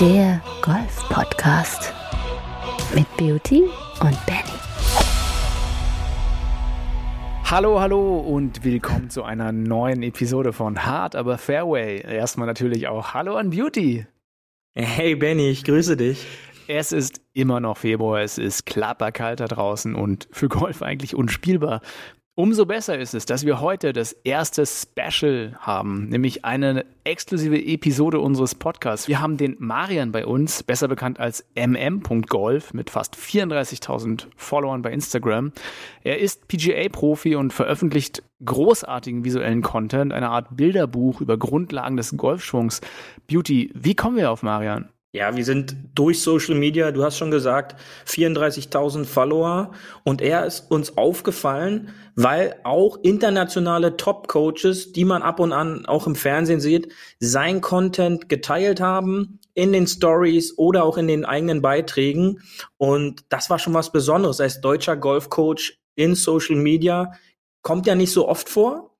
Der Golf-Podcast mit Beauty und Benny. Hallo, hallo und willkommen zu einer neuen Episode von Hard aber Fairway. Erstmal natürlich auch Hallo an Beauty. Hey Benny, ich grüße dich. Es ist immer noch Februar, es ist klapperkalt da draußen und für Golf eigentlich unspielbar. Umso besser ist es, dass wir heute das erste Special haben, nämlich eine exklusive Episode unseres Podcasts. Wir haben den Marian bei uns, besser bekannt als mm.golf, mit fast 34.000 Followern bei Instagram. Er ist PGA-Profi und veröffentlicht großartigen visuellen Content, eine Art Bilderbuch über Grundlagen des Golfschwungs. Beauty, wie kommen wir auf Marian? Ja, wir sind durch Social Media, du hast schon gesagt, 34.000 Follower. Und er ist uns aufgefallen, weil auch internationale Top-Coaches, die man ab und an auch im Fernsehen sieht, sein Content geteilt haben in den Stories oder auch in den eigenen Beiträgen. Und das war schon was Besonderes. Als deutscher Golfcoach in Social Media. Kommt ja nicht so oft vor.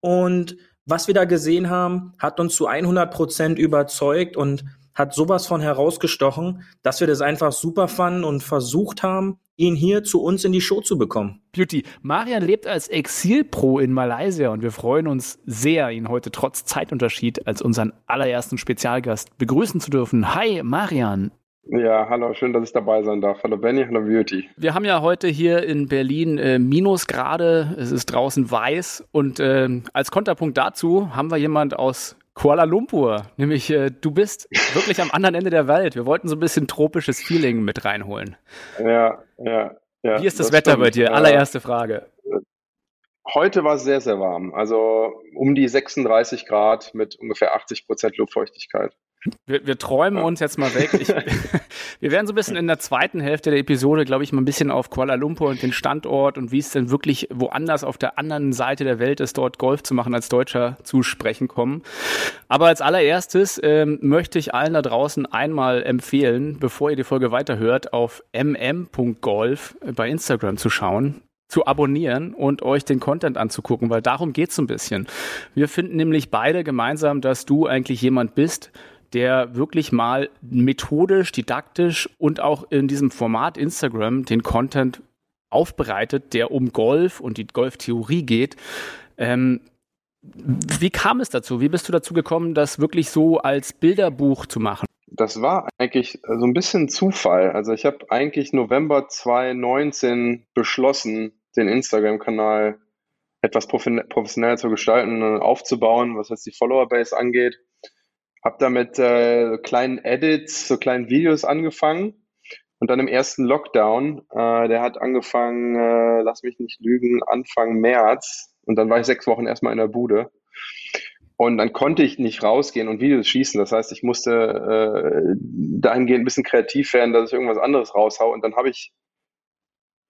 Und was wir da gesehen haben, hat uns zu 100 Prozent überzeugt. Und hat sowas von herausgestochen, dass wir das einfach super fanden und versucht haben, ihn hier zu uns in die Show zu bekommen. Beauty, Marian lebt als Exilpro in Malaysia und wir freuen uns sehr, ihn heute trotz Zeitunterschied als unseren allerersten Spezialgast begrüßen zu dürfen. Hi, Marian. Ja, hallo, schön, dass ich dabei sein darf. Hallo Benny, hallo Beauty. Wir haben ja heute hier in Berlin äh, Minusgrade, es ist draußen weiß und äh, als Konterpunkt dazu haben wir jemand aus Kuala Lumpur. Nämlich, äh, du bist wirklich am anderen Ende der Welt. Wir wollten so ein bisschen tropisches Feeling mit reinholen. Ja, ja, ja. Wie ist das, das Wetter stimmt. bei dir? Allererste Frage. Heute war es sehr, sehr warm. Also um die 36 Grad mit ungefähr 80 Prozent Luftfeuchtigkeit. Wir, wir träumen uns jetzt mal weg. Ich, wir werden so ein bisschen in der zweiten Hälfte der Episode, glaube ich, mal ein bisschen auf Kuala Lumpur und den Standort und wie es denn wirklich woanders auf der anderen Seite der Welt ist, dort Golf zu machen, als Deutscher zu sprechen kommen. Aber als allererstes ähm, möchte ich allen da draußen einmal empfehlen, bevor ihr die Folge weiterhört, auf mm.golf bei Instagram zu schauen zu abonnieren und euch den Content anzugucken, weil darum geht's so ein bisschen. Wir finden nämlich beide gemeinsam, dass du eigentlich jemand bist, der wirklich mal methodisch, didaktisch und auch in diesem Format Instagram den Content aufbereitet, der um Golf und die Golftheorie geht. Ähm, wie kam es dazu? Wie bist du dazu gekommen, das wirklich so als Bilderbuch zu machen? Das war eigentlich so ein bisschen Zufall. Also ich habe eigentlich November 2019 beschlossen, den Instagram-Kanal etwas professioneller zu gestalten und aufzubauen, was jetzt die Follower-Base angeht. Hab da mit äh, kleinen Edits, so kleinen Videos angefangen. Und dann im ersten Lockdown, äh, der hat angefangen, äh, lass mich nicht lügen, Anfang März. Und dann war ich sechs Wochen erstmal in der Bude. Und dann konnte ich nicht rausgehen und Videos schießen. Das heißt, ich musste äh, dahingehend ein bisschen kreativ werden, dass ich irgendwas anderes raushau. Und dann habe ich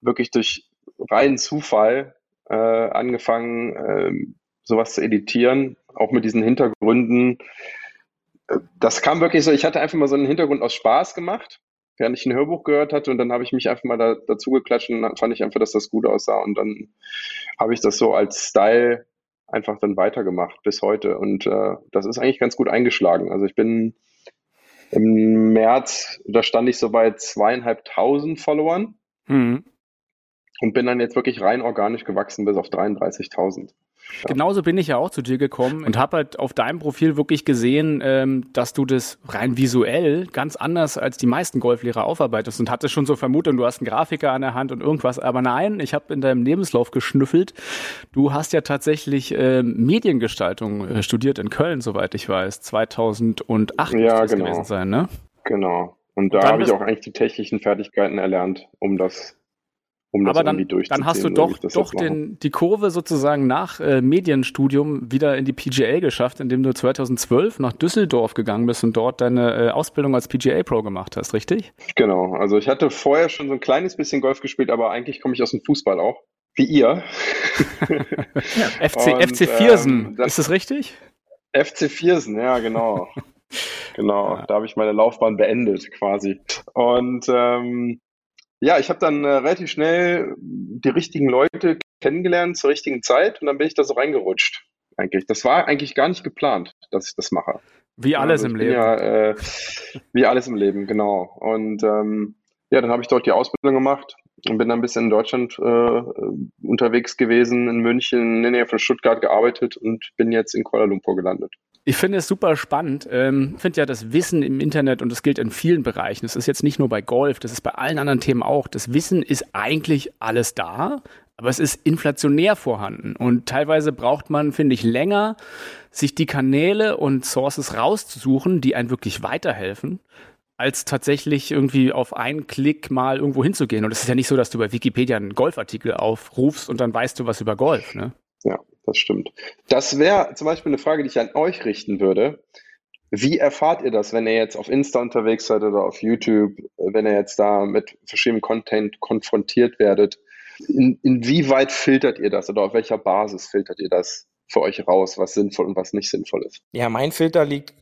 wirklich durch reinen Zufall äh, angefangen, äh, sowas zu editieren, auch mit diesen Hintergründen, das kam wirklich so, ich hatte einfach mal so einen Hintergrund aus Spaß gemacht, während ich ein Hörbuch gehört hatte und dann habe ich mich einfach mal da, dazu geklatscht und dann fand ich einfach, dass das gut aussah und dann habe ich das so als Style einfach dann weitergemacht bis heute und äh, das ist eigentlich ganz gut eingeschlagen. Also ich bin im März, da stand ich so bei zweieinhalbtausend Followern mhm. und bin dann jetzt wirklich rein organisch gewachsen bis auf 33.000. Genauso bin ich ja auch zu dir gekommen und habe halt auf deinem Profil wirklich gesehen, ähm, dass du das rein visuell ganz anders als die meisten Golflehrer aufarbeitest und hatte schon so vermutet, du hast einen Grafiker an der Hand und irgendwas. Aber nein, ich habe in deinem Lebenslauf geschnüffelt. Du hast ja tatsächlich äh, Mediengestaltung äh, studiert in Köln, soweit ich weiß. 2008 ja, genau. gewesen sein, ne? Genau. Und da habe ich auch eigentlich die technischen Fertigkeiten erlernt, um das um das Aber dann, dann hast du doch, doch den, die Kurve sozusagen nach äh, Medienstudium wieder in die PGA geschafft, indem du 2012 nach Düsseldorf gegangen bist und dort deine äh, Ausbildung als PGA Pro gemacht hast, richtig? Genau. Also ich hatte vorher schon so ein kleines bisschen Golf gespielt, aber eigentlich komme ich aus dem Fußball auch. Wie ihr. ja. FC, und, FC Viersen, ähm, ist das richtig? FC Viersen, ja, genau. genau, ja. da habe ich meine Laufbahn beendet quasi. Und ähm, ja, ich habe dann äh, relativ schnell die richtigen Leute kennengelernt zur richtigen Zeit und dann bin ich da so reingerutscht. Eigentlich. Das war eigentlich gar nicht geplant, dass ich das mache. Wie alles also im Leben. Ja, äh, wie alles im Leben, genau. Und ähm, ja, dann habe ich dort die Ausbildung gemacht und bin dann ein bisschen in Deutschland äh, unterwegs gewesen, in München, in der Nähe von Stuttgart gearbeitet und bin jetzt in Kuala Lumpur gelandet. Ich finde es super spannend. Ähm, ich finde ja das Wissen im Internet und das gilt in vielen Bereichen. Das ist jetzt nicht nur bei Golf, das ist bei allen anderen Themen auch. Das Wissen ist eigentlich alles da, aber es ist inflationär vorhanden. Und teilweise braucht man, finde ich, länger, sich die Kanäle und Sources rauszusuchen, die einen wirklich weiterhelfen, als tatsächlich irgendwie auf einen Klick mal irgendwo hinzugehen. Und es ist ja nicht so, dass du bei Wikipedia einen Golfartikel aufrufst und dann weißt du was über Golf. Ne? Ja, das stimmt. Das wäre zum Beispiel eine Frage, die ich an euch richten würde. Wie erfahrt ihr das, wenn ihr jetzt auf Insta unterwegs seid oder auf YouTube, wenn ihr jetzt da mit verschiedenem Content konfrontiert werdet? In, inwieweit filtert ihr das oder auf welcher Basis filtert ihr das für euch raus, was sinnvoll und was nicht sinnvoll ist? Ja, mein Filter liegt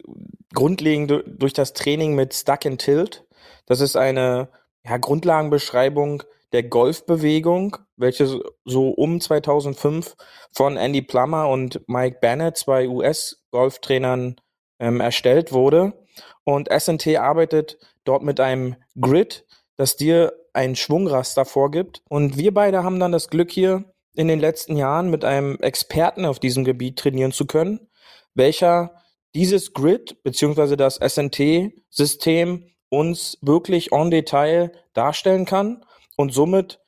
grundlegend durch das Training mit Stuck and Tilt. Das ist eine ja, Grundlagenbeschreibung der Golfbewegung, welche so um 2005 von Andy Plummer und Mike Bennett, zwei US-Golftrainern, ähm, erstellt wurde. Und SNT arbeitet dort mit einem Grid, das dir ein Schwungraster vorgibt. Und wir beide haben dann das Glück hier in den letzten Jahren mit einem Experten auf diesem Gebiet trainieren zu können, welcher dieses Grid beziehungsweise das SNT-System uns wirklich en Detail darstellen kann und somit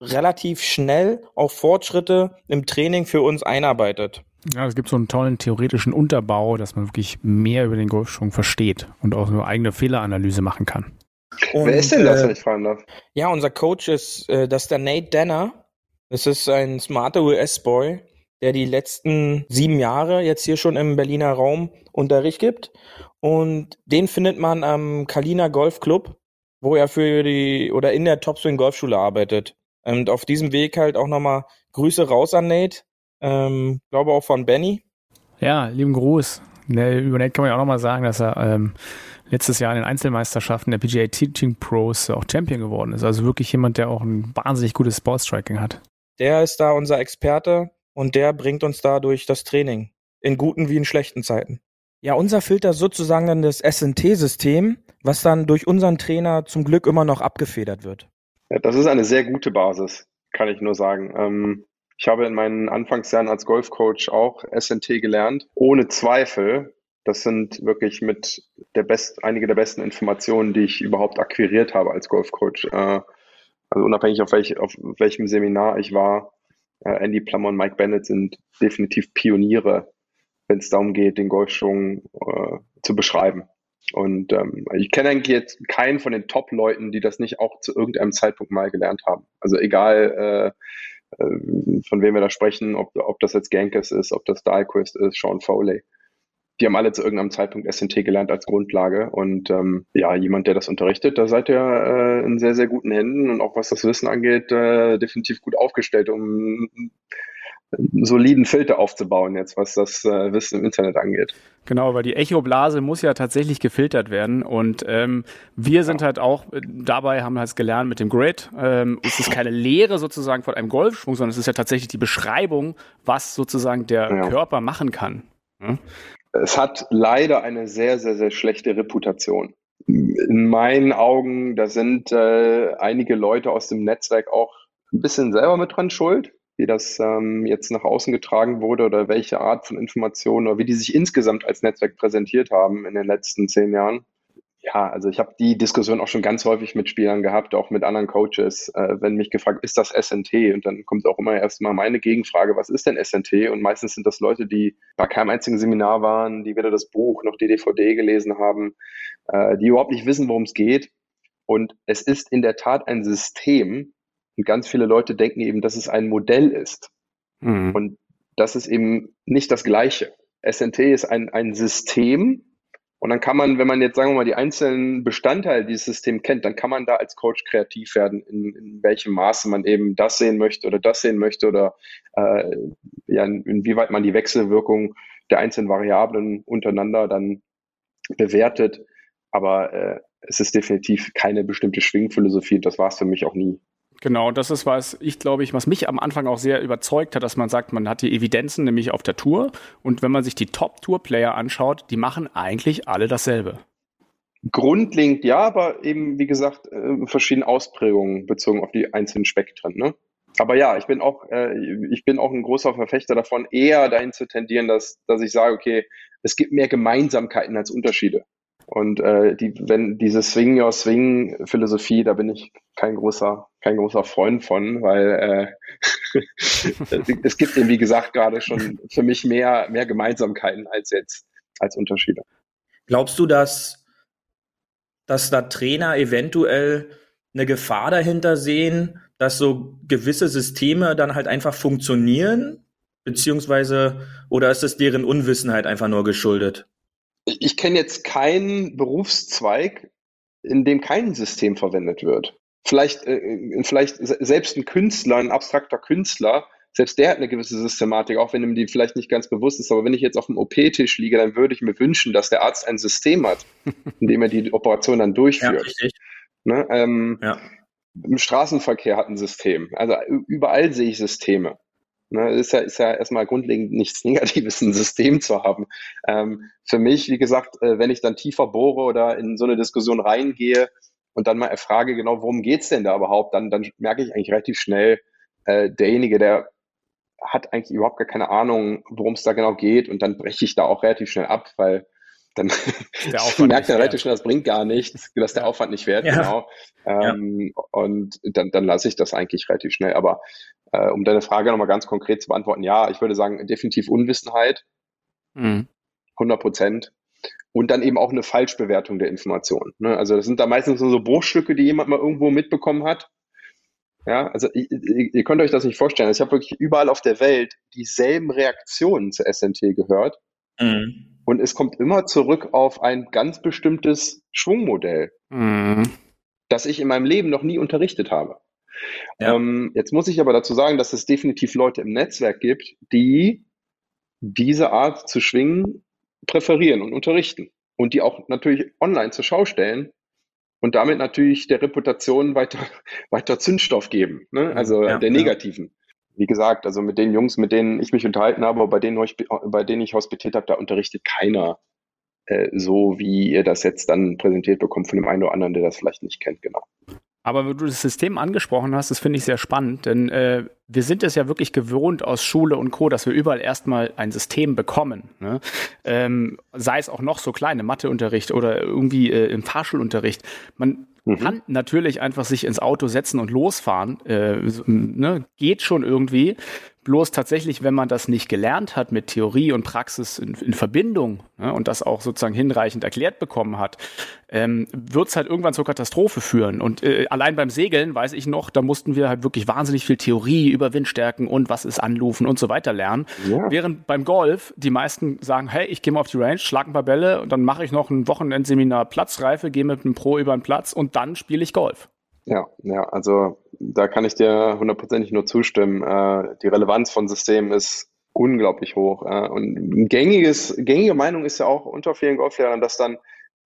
relativ schnell auch Fortschritte im Training für uns einarbeitet. Ja, es gibt so einen tollen theoretischen Unterbau, dass man wirklich mehr über den Golfschwung versteht und auch eine eigene Fehleranalyse machen kann. Und, Wer ist denn das, äh, wenn ich fragen darf? Ja, unser Coach ist, äh, das ist der Nate Danner. Das ist ein smarter US-Boy, der die letzten sieben Jahre jetzt hier schon im Berliner Raum Unterricht gibt. Und den findet man am Kalina Golf Club, wo er für die oder in der Topswing Golfschule arbeitet. Und auf diesem Weg halt auch nochmal Grüße raus an Nate. Ähm, glaube auch von Benny. Ja, lieben Gruß. Über Nate kann man ja auch nochmal sagen, dass er ähm, letztes Jahr in den Einzelmeisterschaften der PGA Teaching Pros auch Champion geworden ist. Also wirklich jemand, der auch ein wahnsinnig gutes Sportstriking hat. Der ist da unser Experte und der bringt uns da durch das Training. In guten wie in schlechten Zeiten. Ja, unser Filter sozusagen dann das SNT-System, was dann durch unseren Trainer zum Glück immer noch abgefedert wird. Ja, das ist eine sehr gute Basis, kann ich nur sagen. Ähm, ich habe in meinen Anfangsjahren als Golfcoach auch SNT gelernt. Ohne Zweifel. Das sind wirklich mit der best, einige der besten Informationen, die ich überhaupt akquiriert habe als Golfcoach. Äh, also unabhängig auf, welch, auf welchem Seminar ich war. Äh, Andy Plummer und Mike Bennett sind definitiv Pioniere, wenn es darum geht, den Golfschwung äh, zu beschreiben. Und ähm, ich kenne eigentlich jetzt keinen von den Top-Leuten, die das nicht auch zu irgendeinem Zeitpunkt mal gelernt haben. Also egal, äh, äh, von wem wir da sprechen, ob, ob das jetzt Gankes ist, ob das Dahlquist ist, Sean Foley. Die haben alle zu irgendeinem Zeitpunkt SNT gelernt als Grundlage. Und ähm, ja, jemand, der das unterrichtet, da seid ihr äh, in sehr, sehr guten Händen und auch was das Wissen angeht, äh, definitiv gut aufgestellt, um soliden Filter aufzubauen, jetzt was das äh, Wissen im Internet angeht. Genau, weil die Echoblase muss ja tatsächlich gefiltert werden und ähm, wir sind ja. halt auch äh, dabei, haben halt gelernt mit dem Grid. Ähm, es ist keine Lehre sozusagen von einem Golfschwung, sondern es ist ja tatsächlich die Beschreibung, was sozusagen der ja. Körper machen kann. Hm? Es hat leider eine sehr, sehr, sehr schlechte Reputation. In meinen Augen, da sind äh, einige Leute aus dem Netzwerk auch ein bisschen selber mit dran schuld wie das ähm, jetzt nach außen getragen wurde oder welche Art von Informationen oder wie die sich insgesamt als Netzwerk präsentiert haben in den letzten zehn Jahren. Ja, also ich habe die Diskussion auch schon ganz häufig mit Spielern gehabt, auch mit anderen Coaches, äh, wenn mich gefragt, ist das SNT? Und dann kommt auch immer erstmal meine Gegenfrage, was ist denn SNT? Und meistens sind das Leute, die bei keinem einzigen Seminar waren, die weder das Buch noch die DVD gelesen haben, äh, die überhaupt nicht wissen, worum es geht. Und es ist in der Tat ein System, und ganz viele Leute denken eben, dass es ein Modell ist. Mhm. Und das ist eben nicht das Gleiche. SNT ist ein, ein System. Und dann kann man, wenn man jetzt, sagen wir mal, die einzelnen Bestandteile dieses Systems kennt, dann kann man da als Coach kreativ werden, in, in welchem Maße man eben das sehen möchte oder das sehen möchte oder äh, ja, inwieweit man die Wechselwirkung der einzelnen Variablen untereinander dann bewertet. Aber äh, es ist definitiv keine bestimmte Schwingphilosophie. Das war es für mich auch nie. Genau, das ist was ich glaube ich, was mich am Anfang auch sehr überzeugt hat, dass man sagt, man hat die Evidenzen nämlich auf der Tour und wenn man sich die Top-Tour-Player anschaut, die machen eigentlich alle dasselbe. Grundlegend ja, aber eben, wie gesagt, äh, verschiedene Ausprägungen bezogen auf die einzelnen Spektren. Ne? Aber ja, ich bin auch, äh, ich bin auch ein großer Verfechter davon, eher dahin zu tendieren, dass, dass ich sage, okay, es gibt mehr Gemeinsamkeiten als Unterschiede. Und äh, die, wenn diese Swing Your Swing Philosophie, da bin ich kein großer, kein großer Freund von, weil äh, es gibt eben, wie gesagt, gerade schon für mich mehr, mehr Gemeinsamkeiten als jetzt als Unterschiede. Glaubst du, dass, dass da Trainer eventuell eine Gefahr dahinter sehen, dass so gewisse Systeme dann halt einfach funktionieren? Beziehungsweise, oder ist es deren Unwissenheit einfach nur geschuldet? Ich kenne jetzt keinen Berufszweig, in dem kein System verwendet wird. Vielleicht, äh, vielleicht selbst ein Künstler, ein abstrakter Künstler, selbst der hat eine gewisse Systematik, auch wenn ihm die vielleicht nicht ganz bewusst ist. Aber wenn ich jetzt auf dem OP-Tisch liege, dann würde ich mir wünschen, dass der Arzt ein System hat, in dem er die Operation dann durchführt. Ja, ne? ähm, ja. Im Straßenverkehr hat ein System. Also überall sehe ich Systeme. Ne, ist ja, ist ja erstmal grundlegend nichts Negatives, ein System zu haben. Ähm, für mich, wie gesagt, äh, wenn ich dann tiefer bohre oder in so eine Diskussion reingehe und dann mal erfrage, genau, worum geht's denn da überhaupt, dann, dann merke ich eigentlich relativ schnell, äh, derjenige, der hat eigentlich überhaupt gar keine Ahnung, worum es da genau geht und dann breche ich da auch relativ schnell ab, weil dann merkt er relativ schnell, das bringt gar nichts, dass der Aufwand nicht wert, ja. genau. Ähm, ja. Und dann, dann lasse ich das eigentlich relativ schnell. Aber äh, um deine Frage nochmal ganz konkret zu beantworten, ja, ich würde sagen, definitiv Unwissenheit, mhm. 100 Prozent. Und dann eben auch eine Falschbewertung der Information. Ne? Also das sind da meistens nur so Bruchstücke, die jemand mal irgendwo mitbekommen hat. Ja, also ihr, ihr könnt euch das nicht vorstellen. Also ich habe wirklich überall auf der Welt dieselben Reaktionen zu SNT gehört. Mhm. Und es kommt immer zurück auf ein ganz bestimmtes Schwungmodell, mhm. das ich in meinem Leben noch nie unterrichtet habe. Ja. Ähm, jetzt muss ich aber dazu sagen, dass es definitiv Leute im Netzwerk gibt, die diese Art zu schwingen präferieren und unterrichten und die auch natürlich online zur Schau stellen und damit natürlich der Reputation weiter, weiter Zündstoff geben, ne? also ja, der negativen. Wie gesagt, also mit den Jungs, mit denen ich mich unterhalten habe, bei denen ich, bei denen ich hospitiert habe, da unterrichtet keiner äh, so, wie ihr das jetzt dann präsentiert bekommt von dem einen oder anderen, der das vielleicht nicht kennt, genau. Aber wenn du das System angesprochen hast, das finde ich sehr spannend, denn äh, wir sind es ja wirklich gewohnt aus Schule und Co., dass wir überall erstmal ein System bekommen. Ne? Ähm, sei es auch noch so klein im Matheunterricht oder irgendwie äh, im Fahrschulunterricht. Man mhm. kann natürlich einfach sich ins Auto setzen und losfahren. Äh, ne? Geht schon irgendwie. Bloß tatsächlich, wenn man das nicht gelernt hat mit Theorie und Praxis in, in Verbindung ne, und das auch sozusagen hinreichend erklärt bekommen hat, ähm, wird es halt irgendwann zur Katastrophe führen. Und äh, allein beim Segeln weiß ich noch, da mussten wir halt wirklich wahnsinnig viel Theorie über Windstärken und was ist Anlufen und so weiter lernen. Ja. Während beim Golf die meisten sagen, hey, ich gehe mal auf die Range, schlag ein paar Bälle und dann mache ich noch ein Wochenendseminar Platzreife, gehe mit einem Pro über den Platz und dann spiele ich Golf. Ja, ja, also da kann ich dir hundertprozentig nur zustimmen. Äh, die Relevanz von Systemen ist unglaublich hoch. Äh, und gängiges, gängige Meinung ist ja auch unter vielen Golflehrern, dass dann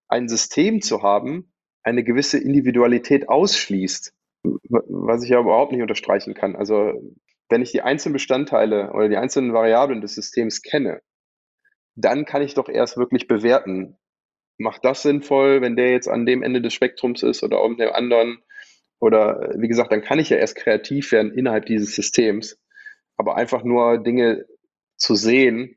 ein System zu haben, eine gewisse Individualität ausschließt, was ich ja überhaupt nicht unterstreichen kann. Also wenn ich die einzelnen Bestandteile oder die einzelnen Variablen des Systems kenne, dann kann ich doch erst wirklich bewerten, macht das sinnvoll, wenn der jetzt an dem Ende des Spektrums ist oder auf dem anderen oder wie gesagt, dann kann ich ja erst kreativ werden innerhalb dieses Systems. Aber einfach nur Dinge zu sehen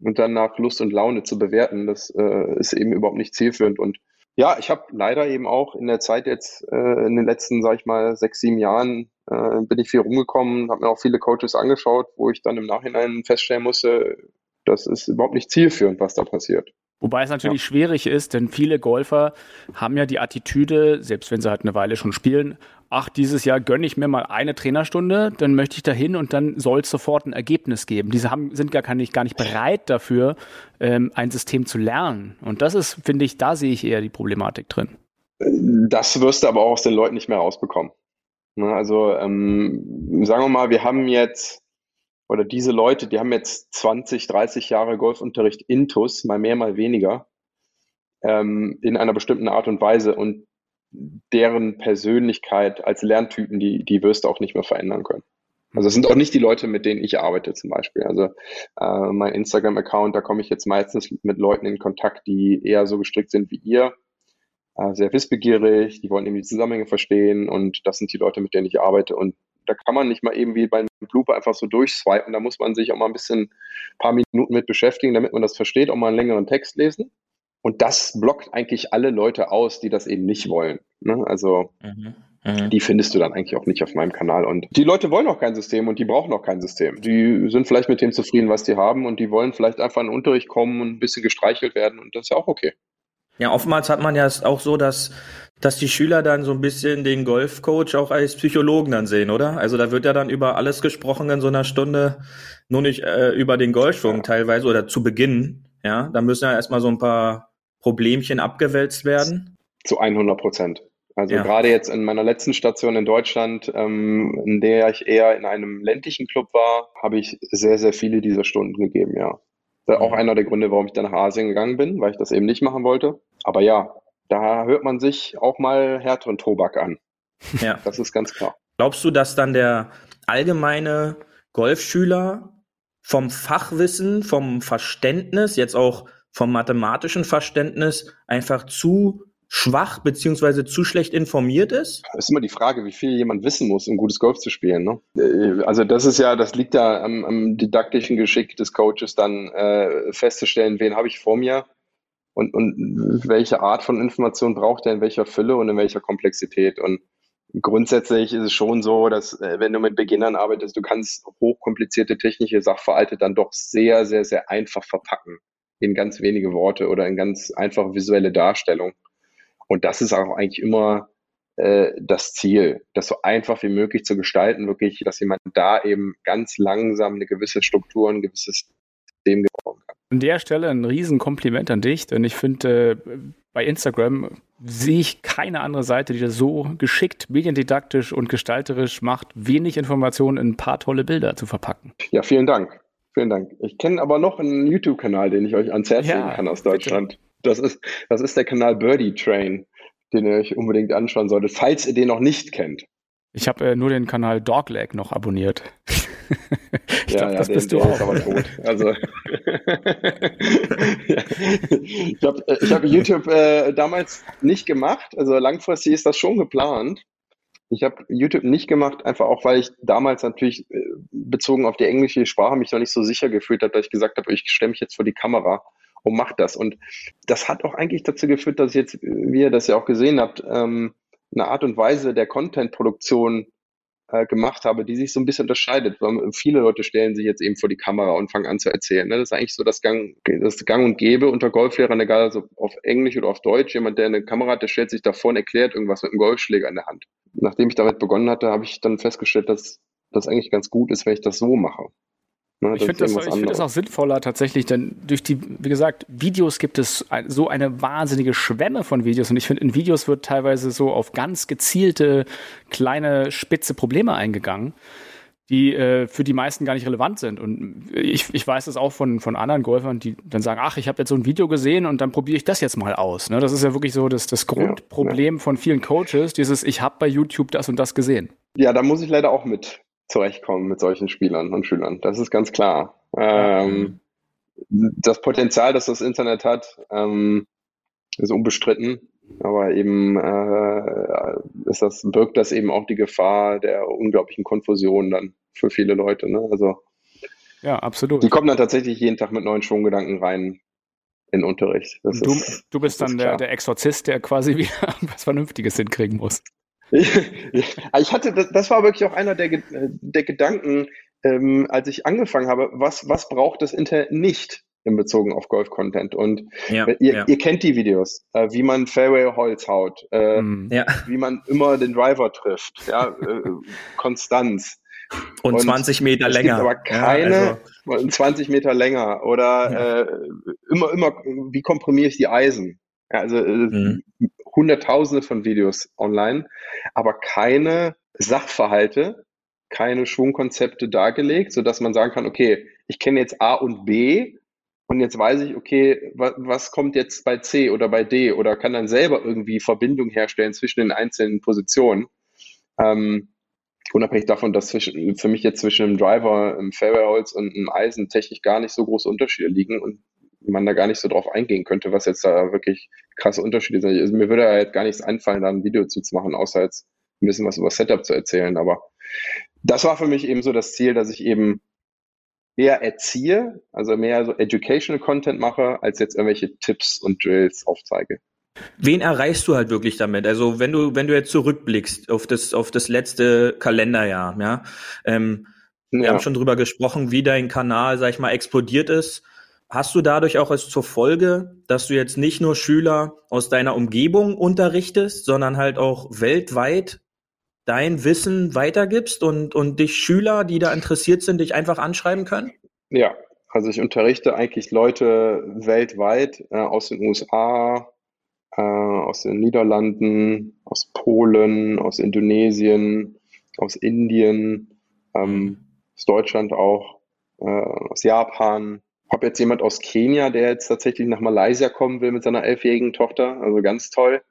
und dann nach Lust und Laune zu bewerten, das äh, ist eben überhaupt nicht zielführend. Und ja, ich habe leider eben auch in der Zeit jetzt, äh, in den letzten, sag ich mal, sechs, sieben Jahren, äh, bin ich viel rumgekommen, habe mir auch viele Coaches angeschaut, wo ich dann im Nachhinein feststellen musste, das ist überhaupt nicht zielführend, was da passiert. Wobei es natürlich ja. schwierig ist, denn viele Golfer haben ja die Attitüde, selbst wenn sie halt eine Weile schon spielen, ach, dieses Jahr gönne ich mir mal eine Trainerstunde, dann möchte ich dahin und dann soll es sofort ein Ergebnis geben. Diese haben, sind gar, gar, nicht, gar nicht bereit dafür, ähm, ein System zu lernen. Und das ist, finde ich, da sehe ich eher die Problematik drin. Das wirst du aber auch aus den Leuten nicht mehr rausbekommen. Ne, also ähm, sagen wir mal, wir haben jetzt oder diese Leute, die haben jetzt 20, 30 Jahre Golfunterricht intus, mal mehr, mal weniger, ähm, in einer bestimmten Art und Weise. Und deren Persönlichkeit als Lerntypen, die, die wirst du auch nicht mehr verändern können. Also es sind auch nicht die Leute, mit denen ich arbeite zum Beispiel. Also äh, mein Instagram-Account, da komme ich jetzt meistens mit Leuten in Kontakt, die eher so gestrickt sind wie ihr, äh, sehr wissbegierig, die wollen irgendwie die Zusammenhänge verstehen und das sind die Leute, mit denen ich arbeite. Und da kann man nicht mal eben wie beim Blooper einfach so durchswipen, da muss man sich auch mal ein bisschen, ein paar Minuten mit beschäftigen, damit man das versteht, auch mal einen längeren Text lesen. Und das blockt eigentlich alle Leute aus, die das eben nicht wollen. Ne? Also mhm. Mhm. Die findest du dann eigentlich auch nicht auf meinem Kanal. Und die Leute wollen auch kein System und die brauchen auch kein System. Die sind vielleicht mit dem zufrieden, was die haben und die wollen vielleicht einfach in den Unterricht kommen und ein bisschen gestreichelt werden und das ist ja auch okay. Ja, oftmals hat man ja auch so, dass, dass die Schüler dann so ein bisschen den Golfcoach auch als Psychologen dann sehen, oder? Also da wird ja dann über alles gesprochen in so einer Stunde, nur nicht äh, über den Golfschwung teilweise oder zu Beginn. Ja, da müssen ja erstmal so ein paar Problemchen abgewälzt werden. Zu 100 Prozent. Also ja. gerade jetzt in meiner letzten Station in Deutschland, ähm, in der ich eher in einem ländlichen Club war, habe ich sehr, sehr viele dieser Stunden gegeben, ja. Das ist auch mhm. einer der Gründe, warum ich dann nach Asien gegangen bin, weil ich das eben nicht machen wollte. Aber ja, da hört man sich auch mal härteren Tobak an. Ja. Das ist ganz klar. Glaubst du, dass dann der allgemeine Golfschüler vom Fachwissen, vom Verständnis, jetzt auch vom mathematischen Verständnis einfach zu schwach beziehungsweise zu schlecht informiert ist? Das ist immer die Frage, wie viel jemand wissen muss, um gutes Golf zu spielen. Ne? Äh, also das ist ja, das liegt ja am, am didaktischen Geschick des Coaches, dann äh, festzustellen, wen habe ich vor mir und, und welche Art von Information braucht er in welcher Fülle und in welcher Komplexität. Und grundsätzlich ist es schon so, dass äh, wenn du mit Beginnern arbeitest, du kannst hochkomplizierte technische Sachverhalte dann doch sehr, sehr, sehr einfach verpacken in ganz wenige Worte oder in ganz einfache visuelle Darstellung. Und das ist auch eigentlich immer äh, das Ziel, das so einfach wie möglich zu gestalten, wirklich, dass jemand da eben ganz langsam eine gewisse Struktur, ein gewisses System gebrauchen kann. An der Stelle ein Riesenkompliment an dich, denn ich finde, äh, bei Instagram sehe ich keine andere Seite, die das so geschickt, mediendidaktisch und gestalterisch macht, wenig Informationen in ein paar tolle Bilder zu verpacken. Ja, vielen Dank. Vielen Dank. Ich kenne aber noch einen YouTube-Kanal, den ich euch ans Herz ja, legen kann aus Deutschland. Bitte. Das ist, das ist der Kanal Birdie Train, den ihr euch unbedingt anschauen solltet, falls ihr den noch nicht kennt. Ich habe äh, nur den Kanal Dogleg noch abonniert. ich ja, glaub, ja, das den, bist du auch. Ist aber tot. Also. Ich habe ich hab YouTube äh, damals nicht gemacht. Also langfristig ist das schon geplant. Ich habe YouTube nicht gemacht, einfach auch, weil ich damals natürlich äh, bezogen auf die englische Sprache mich noch nicht so sicher gefühlt habe, dass ich gesagt habe, ich stemme mich jetzt vor die Kamera und macht das. Und das hat auch eigentlich dazu geführt, dass ich jetzt, wie ihr das ja auch gesehen habt, ähm, eine Art und Weise der Content-Produktion äh, gemacht habe, die sich so ein bisschen unterscheidet. Weil viele Leute stellen sich jetzt eben vor die Kamera und fangen an zu erzählen. Ne? Das ist eigentlich so das Gang, das Gang und Gäbe unter Golflehrern, egal also auf Englisch oder auf Deutsch. Jemand, der eine Kamera hat, der stellt sich davor und erklärt irgendwas mit einem Golfschläger in der Hand. Nachdem ich damit begonnen hatte, habe ich dann festgestellt, dass das eigentlich ganz gut ist, wenn ich das so mache. Ne, ich finde das, find das, auch sinnvoller tatsächlich, denn durch die, wie gesagt, Videos gibt es so eine wahnsinnige Schwemme von Videos und ich finde, in Videos wird teilweise so auf ganz gezielte, kleine, spitze Probleme eingegangen, die äh, für die meisten gar nicht relevant sind. Und ich, ich weiß das auch von, von anderen Golfern, die dann sagen, ach, ich habe jetzt so ein Video gesehen und dann probiere ich das jetzt mal aus. Ne? Das ist ja wirklich so das, das Grundproblem ja, ja. von vielen Coaches, dieses, ich habe bei YouTube das und das gesehen. Ja, da muss ich leider auch mit zurechtkommen mit solchen Spielern und Schülern. Das ist ganz klar. Ähm, das Potenzial, das das Internet hat, ähm, ist unbestritten. Aber eben äh, ist das, birgt das eben auch die Gefahr der unglaublichen Konfusion dann für viele Leute. Ne? Also ja, absolut. Die kommen dann tatsächlich jeden Tag mit neuen Schwunggedanken rein in Unterricht. Du, ist, du, bist dann der, der, Exorzist, der quasi wieder was Vernünftiges hinkriegen muss. Ich hatte, das, das war wirklich auch einer der, der Gedanken, ähm, als ich angefangen habe, was, was braucht das Internet nicht in Bezug auf Golf-Content? Und ja, ihr, ja. ihr, kennt die Videos, äh, wie man Fairway-Holz haut, äh, mm, ja. wie man immer den Driver trifft, ja, äh, Konstanz. Und, und 20 Meter es länger. Gibt aber keine, also. 20 Meter länger oder äh, immer, immer, wie komprimiere ich die Eisen? Also äh, mhm. Hunderttausende von Videos online, aber keine Sachverhalte, keine Schwungkonzepte dargelegt, sodass man sagen kann, okay, ich kenne jetzt A und B Und jetzt weiß ich, okay, was, was kommt jetzt bei C oder bei D oder kann dann selber irgendwie Verbindung herstellen zwischen den einzelnen Positionen. Ähm, unabhängig davon, dass zwischen, für mich jetzt zwischen einem Driver, einem Fairwayholz und einem Eisen technisch gar nicht so große Unterschiede liegen und man da gar nicht so drauf eingehen könnte, was jetzt da wirklich krasse Unterschiede sind. Also mir würde ja jetzt gar nichts einfallen, da ein Video zu machen, außer jetzt ein bisschen was über Setup zu erzählen. Aber das war für mich eben so das Ziel, dass ich eben eher erziehe, also mehr so educational Content mache, als jetzt irgendwelche Tipps und Drills aufzeige. Wen erreichst du halt wirklich damit? Also wenn du, wenn du jetzt zurückblickst auf das, auf das letzte Kalenderjahr, ja, ähm, ja. wir haben schon drüber gesprochen, wie dein Kanal, sag ich mal, explodiert ist. Hast du dadurch auch als zur Folge, dass du jetzt nicht nur Schüler aus deiner Umgebung unterrichtest, sondern halt auch weltweit dein Wissen weitergibst und, und dich Schüler, die da interessiert sind, dich einfach anschreiben können? Ja, also ich unterrichte eigentlich Leute weltweit äh, aus den USA, äh, aus den Niederlanden, aus Polen, aus Indonesien, aus Indien, ähm, aus Deutschland auch, äh, aus Japan. Habe jetzt jemand aus Kenia, der jetzt tatsächlich nach Malaysia kommen will mit seiner elfjährigen Tochter, also ganz toll.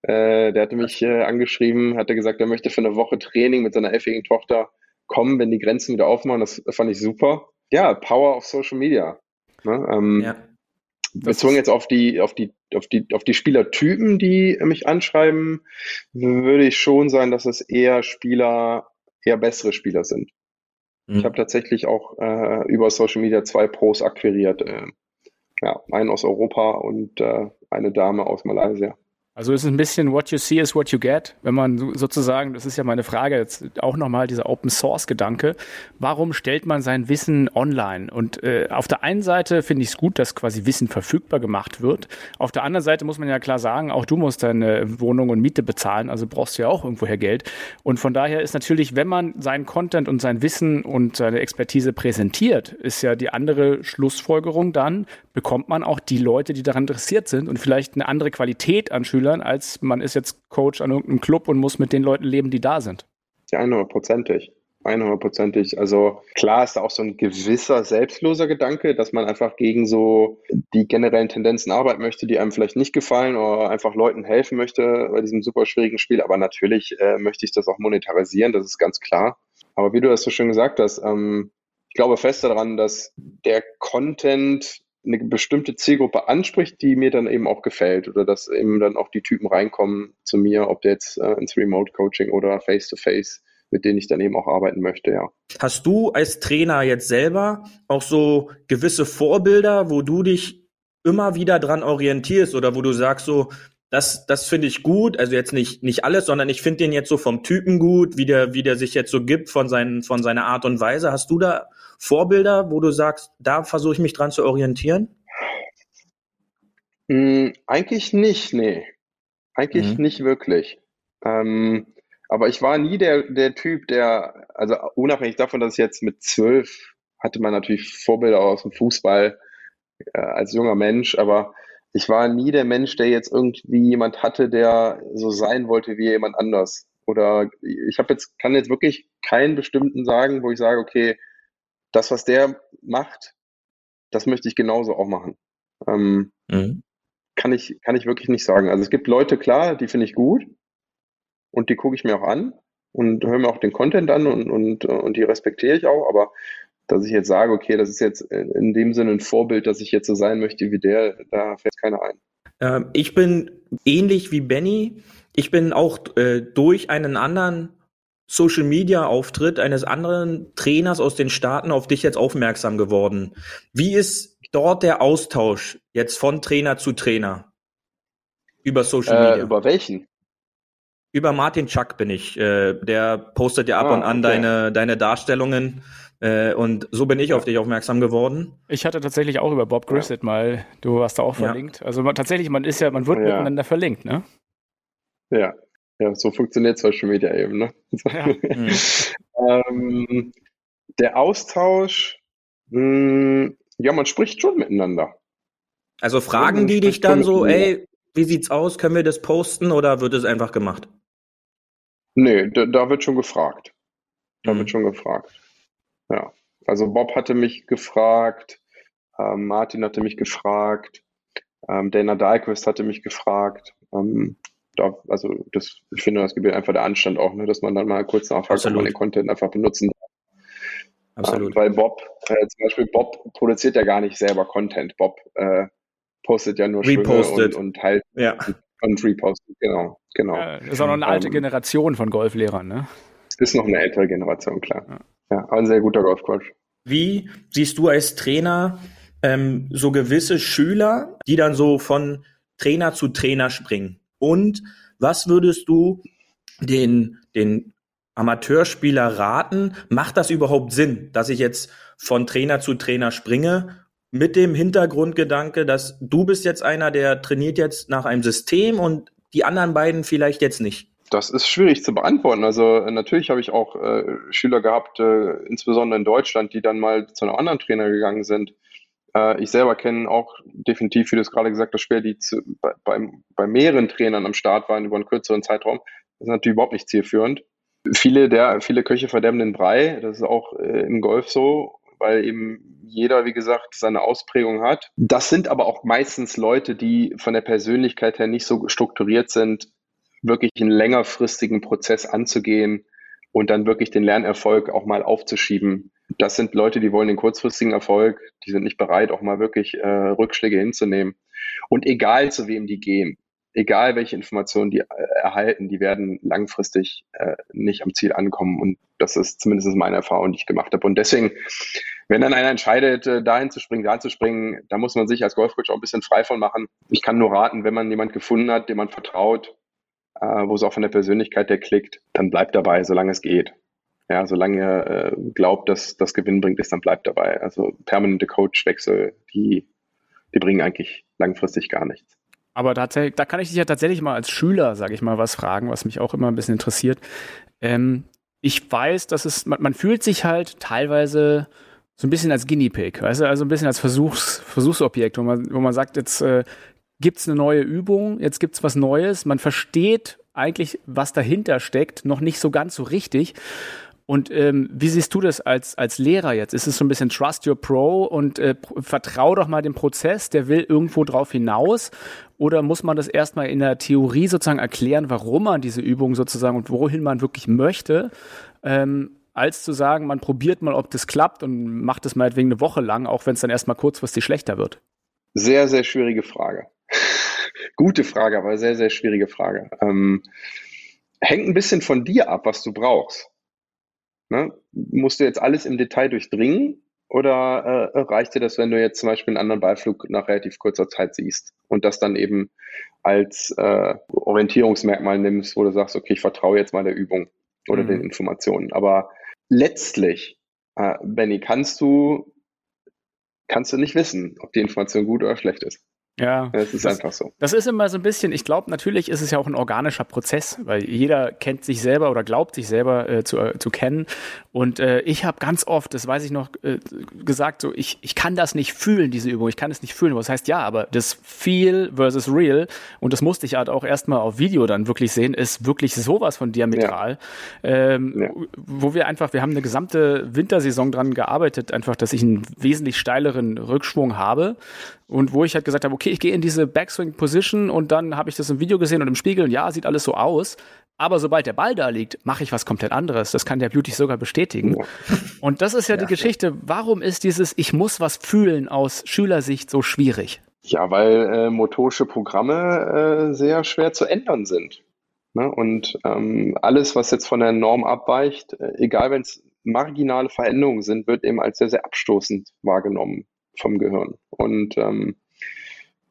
Äh, der hatte mich äh, angeschrieben, hatte gesagt, er möchte für eine Woche Training mit seiner elfjährigen Tochter kommen, wenn die Grenzen wieder aufmachen. Das fand ich super. Ja, Power of Social Media. Ne? Ähm, ja. Bezogen jetzt auf die, auf die, auf die, auf die Spielertypen, die mich anschreiben, würde ich schon sagen, dass es eher Spieler, eher bessere Spieler sind. Mhm. Ich habe tatsächlich auch äh, über Social Media zwei Pros akquiriert. Äh, ja, einen aus Europa und äh, eine Dame aus Malaysia. Also es ist ein bisschen what you see is what you get, wenn man sozusagen, das ist ja meine Frage jetzt auch nochmal dieser Open Source Gedanke, warum stellt man sein Wissen online? Und äh, auf der einen Seite finde ich es gut, dass quasi Wissen verfügbar gemacht wird. Auf der anderen Seite muss man ja klar sagen, auch du musst deine Wohnung und Miete bezahlen, also brauchst du ja auch irgendwoher Geld. Und von daher ist natürlich, wenn man seinen Content und sein Wissen und seine Expertise präsentiert, ist ja die andere Schlussfolgerung dann, bekommt man auch die Leute, die daran interessiert sind und vielleicht eine andere Qualität an Schülern, als man ist jetzt Coach an irgendeinem Club und muss mit den Leuten leben, die da sind. Ja, 100%ig. 100%ig. Also klar ist da auch so ein gewisser selbstloser Gedanke, dass man einfach gegen so die generellen Tendenzen arbeiten möchte, die einem vielleicht nicht gefallen oder einfach Leuten helfen möchte bei diesem super schwierigen Spiel. Aber natürlich äh, möchte ich das auch monetarisieren, das ist ganz klar. Aber wie du das so schön gesagt hast, ähm, ich glaube fest daran, dass der Content eine bestimmte Zielgruppe anspricht, die mir dann eben auch gefällt oder dass eben dann auch die Typen reinkommen zu mir, ob jetzt äh, ins Remote Coaching oder Face to Face, mit denen ich dann eben auch arbeiten möchte, ja. Hast du als Trainer jetzt selber auch so gewisse Vorbilder, wo du dich immer wieder dran orientierst oder wo du sagst so, das, das finde ich gut. Also jetzt nicht, nicht alles, sondern ich finde den jetzt so vom Typen gut, wie der, wie der sich jetzt so gibt von, seinen, von seiner Art und Weise. Hast du da Vorbilder, wo du sagst, da versuche ich mich dran zu orientieren? Hm, eigentlich nicht, nee. Eigentlich mhm. nicht wirklich. Ähm, aber ich war nie der, der Typ, der, also unabhängig davon, dass ich jetzt mit zwölf hatte man natürlich Vorbilder aus dem Fußball äh, als junger Mensch, aber ich war nie der Mensch, der jetzt irgendwie jemand hatte, der so sein wollte wie jemand anders. Oder ich habe jetzt, kann jetzt wirklich keinen bestimmten sagen, wo ich sage, okay, das, was der macht, das möchte ich genauso auch machen. Ähm, mhm. kann, ich, kann ich wirklich nicht sagen. Also es gibt Leute, klar, die finde ich gut und die gucke ich mir auch an und höre mir auch den Content an und, und, und die respektiere ich auch, aber dass ich jetzt sage, okay, das ist jetzt in dem Sinne ein Vorbild, dass ich jetzt so sein möchte wie der, da fällt keiner ein. Ähm, ich bin ähnlich wie Benny. Ich bin auch äh, durch einen anderen Social Media Auftritt eines anderen Trainers aus den Staaten auf dich jetzt aufmerksam geworden. Wie ist dort der Austausch jetzt von Trainer zu Trainer über Social äh, Media? Über welchen? Über Martin Chuck bin ich. Äh, der postet ja ab ah, und an okay. deine, deine Darstellungen. Äh, und so bin ich ja. auf dich aufmerksam geworden. Ich hatte tatsächlich auch über Bob Grissett ja. mal, du warst da auch verlinkt. Ja. Also man, tatsächlich, man ist ja, man wird miteinander verlinkt, ne? Ja, ja, so funktioniert Social Media eben. Ne? Ja. ähm, der Austausch, mh, hm, ja, man spricht schon miteinander. Also fragen ja, die dich dann so, ey, wie sieht's aus? Können wir das posten oder wird es einfach gemacht? Nee, da, da wird schon gefragt. Da mhm. wird schon gefragt. Ja. Also Bob hatte mich gefragt, Ähm, Martin hatte mich gefragt. Ähm, Dana Dahlquist hatte mich gefragt. Ähm, da, also das, ich finde, das gebührt einfach der Anstand auch, ne, dass man dann mal kurz nachfragt, ob man den Content einfach benutzen darf. Absolut. Ähm, weil Bob, äh, zum Beispiel Bob produziert ja gar nicht selber Content. Bob äh, postet ja nur Repostet. und, und halt ja. und repostet, genau, genau. Ja, ist auch noch eine alte ähm, Generation von Golflehrern, ne? Ist noch eine ältere Generation, klar. Ja, ja ein sehr guter Golfcoach. Wie siehst du als Trainer ähm, so gewisse Schüler, die dann so von Trainer zu Trainer springen? Und was würdest du den, den Amateurspieler raten? Macht das überhaupt Sinn, dass ich jetzt von Trainer zu Trainer springe? Mit dem Hintergrundgedanke, dass du bist jetzt einer, der trainiert jetzt nach einem System und die anderen beiden vielleicht jetzt nicht. Das ist schwierig zu beantworten. Also natürlich habe ich auch äh, Schüler gehabt, äh, insbesondere in Deutschland, die dann mal zu einem anderen Trainer gegangen sind. Äh, ich selber kenne auch definitiv, wie du es gerade gesagt hast, Spieler, die zu, bei, bei, bei mehreren Trainern am Start waren über einen kürzeren Zeitraum. Das ist natürlich überhaupt nicht zielführend. Viele der, viele Köche verderben den Brei. Das ist auch äh, im Golf so, weil eben jeder, wie gesagt, seine Ausprägung hat. Das sind aber auch meistens Leute, die von der Persönlichkeit her nicht so strukturiert sind, wirklich einen längerfristigen Prozess anzugehen und dann wirklich den Lernerfolg auch mal aufzuschieben. Das sind Leute, die wollen den kurzfristigen Erfolg, die sind nicht bereit, auch mal wirklich äh, Rückschläge hinzunehmen. Und egal zu wem die gehen, egal welche Informationen die äh, erhalten, die werden langfristig äh, nicht am Ziel ankommen. Und das ist zumindest meine Erfahrung, die ich gemacht habe. Und deswegen, wenn dann einer entscheidet, äh, dahin zu springen, da zu springen, da muss man sich als Golfcoach auch ein bisschen frei von machen. Ich kann nur raten, wenn man jemand gefunden hat, dem man vertraut, äh, wo es auch von der Persönlichkeit der klickt, dann bleibt dabei, solange es geht. Ja, solange ihr äh, glaubt, dass das Gewinn bringt, ist, dann bleibt dabei. Also permanente Coachwechsel, die, die bringen eigentlich langfristig gar nichts. Aber tatsächlich, da kann ich dich ja tatsächlich mal als Schüler, sage ich mal, was fragen, was mich auch immer ein bisschen interessiert. Ähm, ich weiß, dass es, man, man, fühlt sich halt teilweise so ein bisschen als Guinea Pig, weißt du, also ein bisschen als Versuchs, Versuchsobjekt, wo man, wo man sagt, jetzt äh, gibt's eine neue Übung, jetzt gibt's was Neues, man versteht eigentlich, was dahinter steckt, noch nicht so ganz so richtig. Und ähm, wie siehst du das als, als Lehrer jetzt? Ist es so ein bisschen Trust Your Pro und äh, vertrau doch mal dem Prozess, der will irgendwo drauf hinaus? Oder muss man das erstmal in der Theorie sozusagen erklären, warum man diese Übung sozusagen und wohin man wirklich möchte? Ähm, als zu sagen, man probiert mal, ob das klappt und macht es mal wegen eine Woche lang, auch wenn es dann erstmal kurzfristig schlechter wird? Sehr, sehr schwierige Frage. Gute Frage, aber sehr, sehr schwierige Frage. Ähm, hängt ein bisschen von dir ab, was du brauchst. Ne? Musst du jetzt alles im Detail durchdringen oder äh, reicht dir das, wenn du jetzt zum Beispiel einen anderen Beiflug nach relativ kurzer Zeit siehst und das dann eben als äh, Orientierungsmerkmal nimmst, wo du sagst, okay, ich vertraue jetzt mal der Übung oder mhm. den Informationen. Aber letztlich, äh, Benny, kannst du, kannst du nicht wissen, ob die Information gut oder schlecht ist. Ja, es ist das, einfach so. Das ist immer so ein bisschen, ich glaube, natürlich ist es ja auch ein organischer Prozess, weil jeder kennt sich selber oder glaubt sich selber äh, zu, äh, zu kennen. Und äh, ich habe ganz oft, das weiß ich noch, äh, gesagt, so ich, ich kann das nicht fühlen, diese Übung, ich kann es nicht fühlen. Was heißt ja, aber das Feel versus Real, und das musste ich halt auch erstmal auf Video dann wirklich sehen, ist wirklich sowas von diametral. Ja. Ähm, ja. Wo wir einfach, wir haben eine gesamte Wintersaison dran gearbeitet, einfach, dass ich einen wesentlich steileren Rückschwung habe und wo ich halt gesagt habe, okay, ich gehe in diese Backswing-Position und dann habe ich das im Video gesehen und im Spiegel und ja, sieht alles so aus. Aber sobald der Ball da liegt, mache ich was komplett anderes. Das kann der Beauty sogar bestätigen. Und das ist ja, ja die Geschichte. Warum ist dieses Ich muss was fühlen aus Schülersicht so schwierig? Ja, weil äh, motorische Programme äh, sehr schwer zu ändern sind. Ne? Und ähm, alles, was jetzt von der Norm abweicht, äh, egal wenn es marginale Veränderungen sind, wird eben als sehr, sehr abstoßend wahrgenommen vom Gehirn. Und ähm,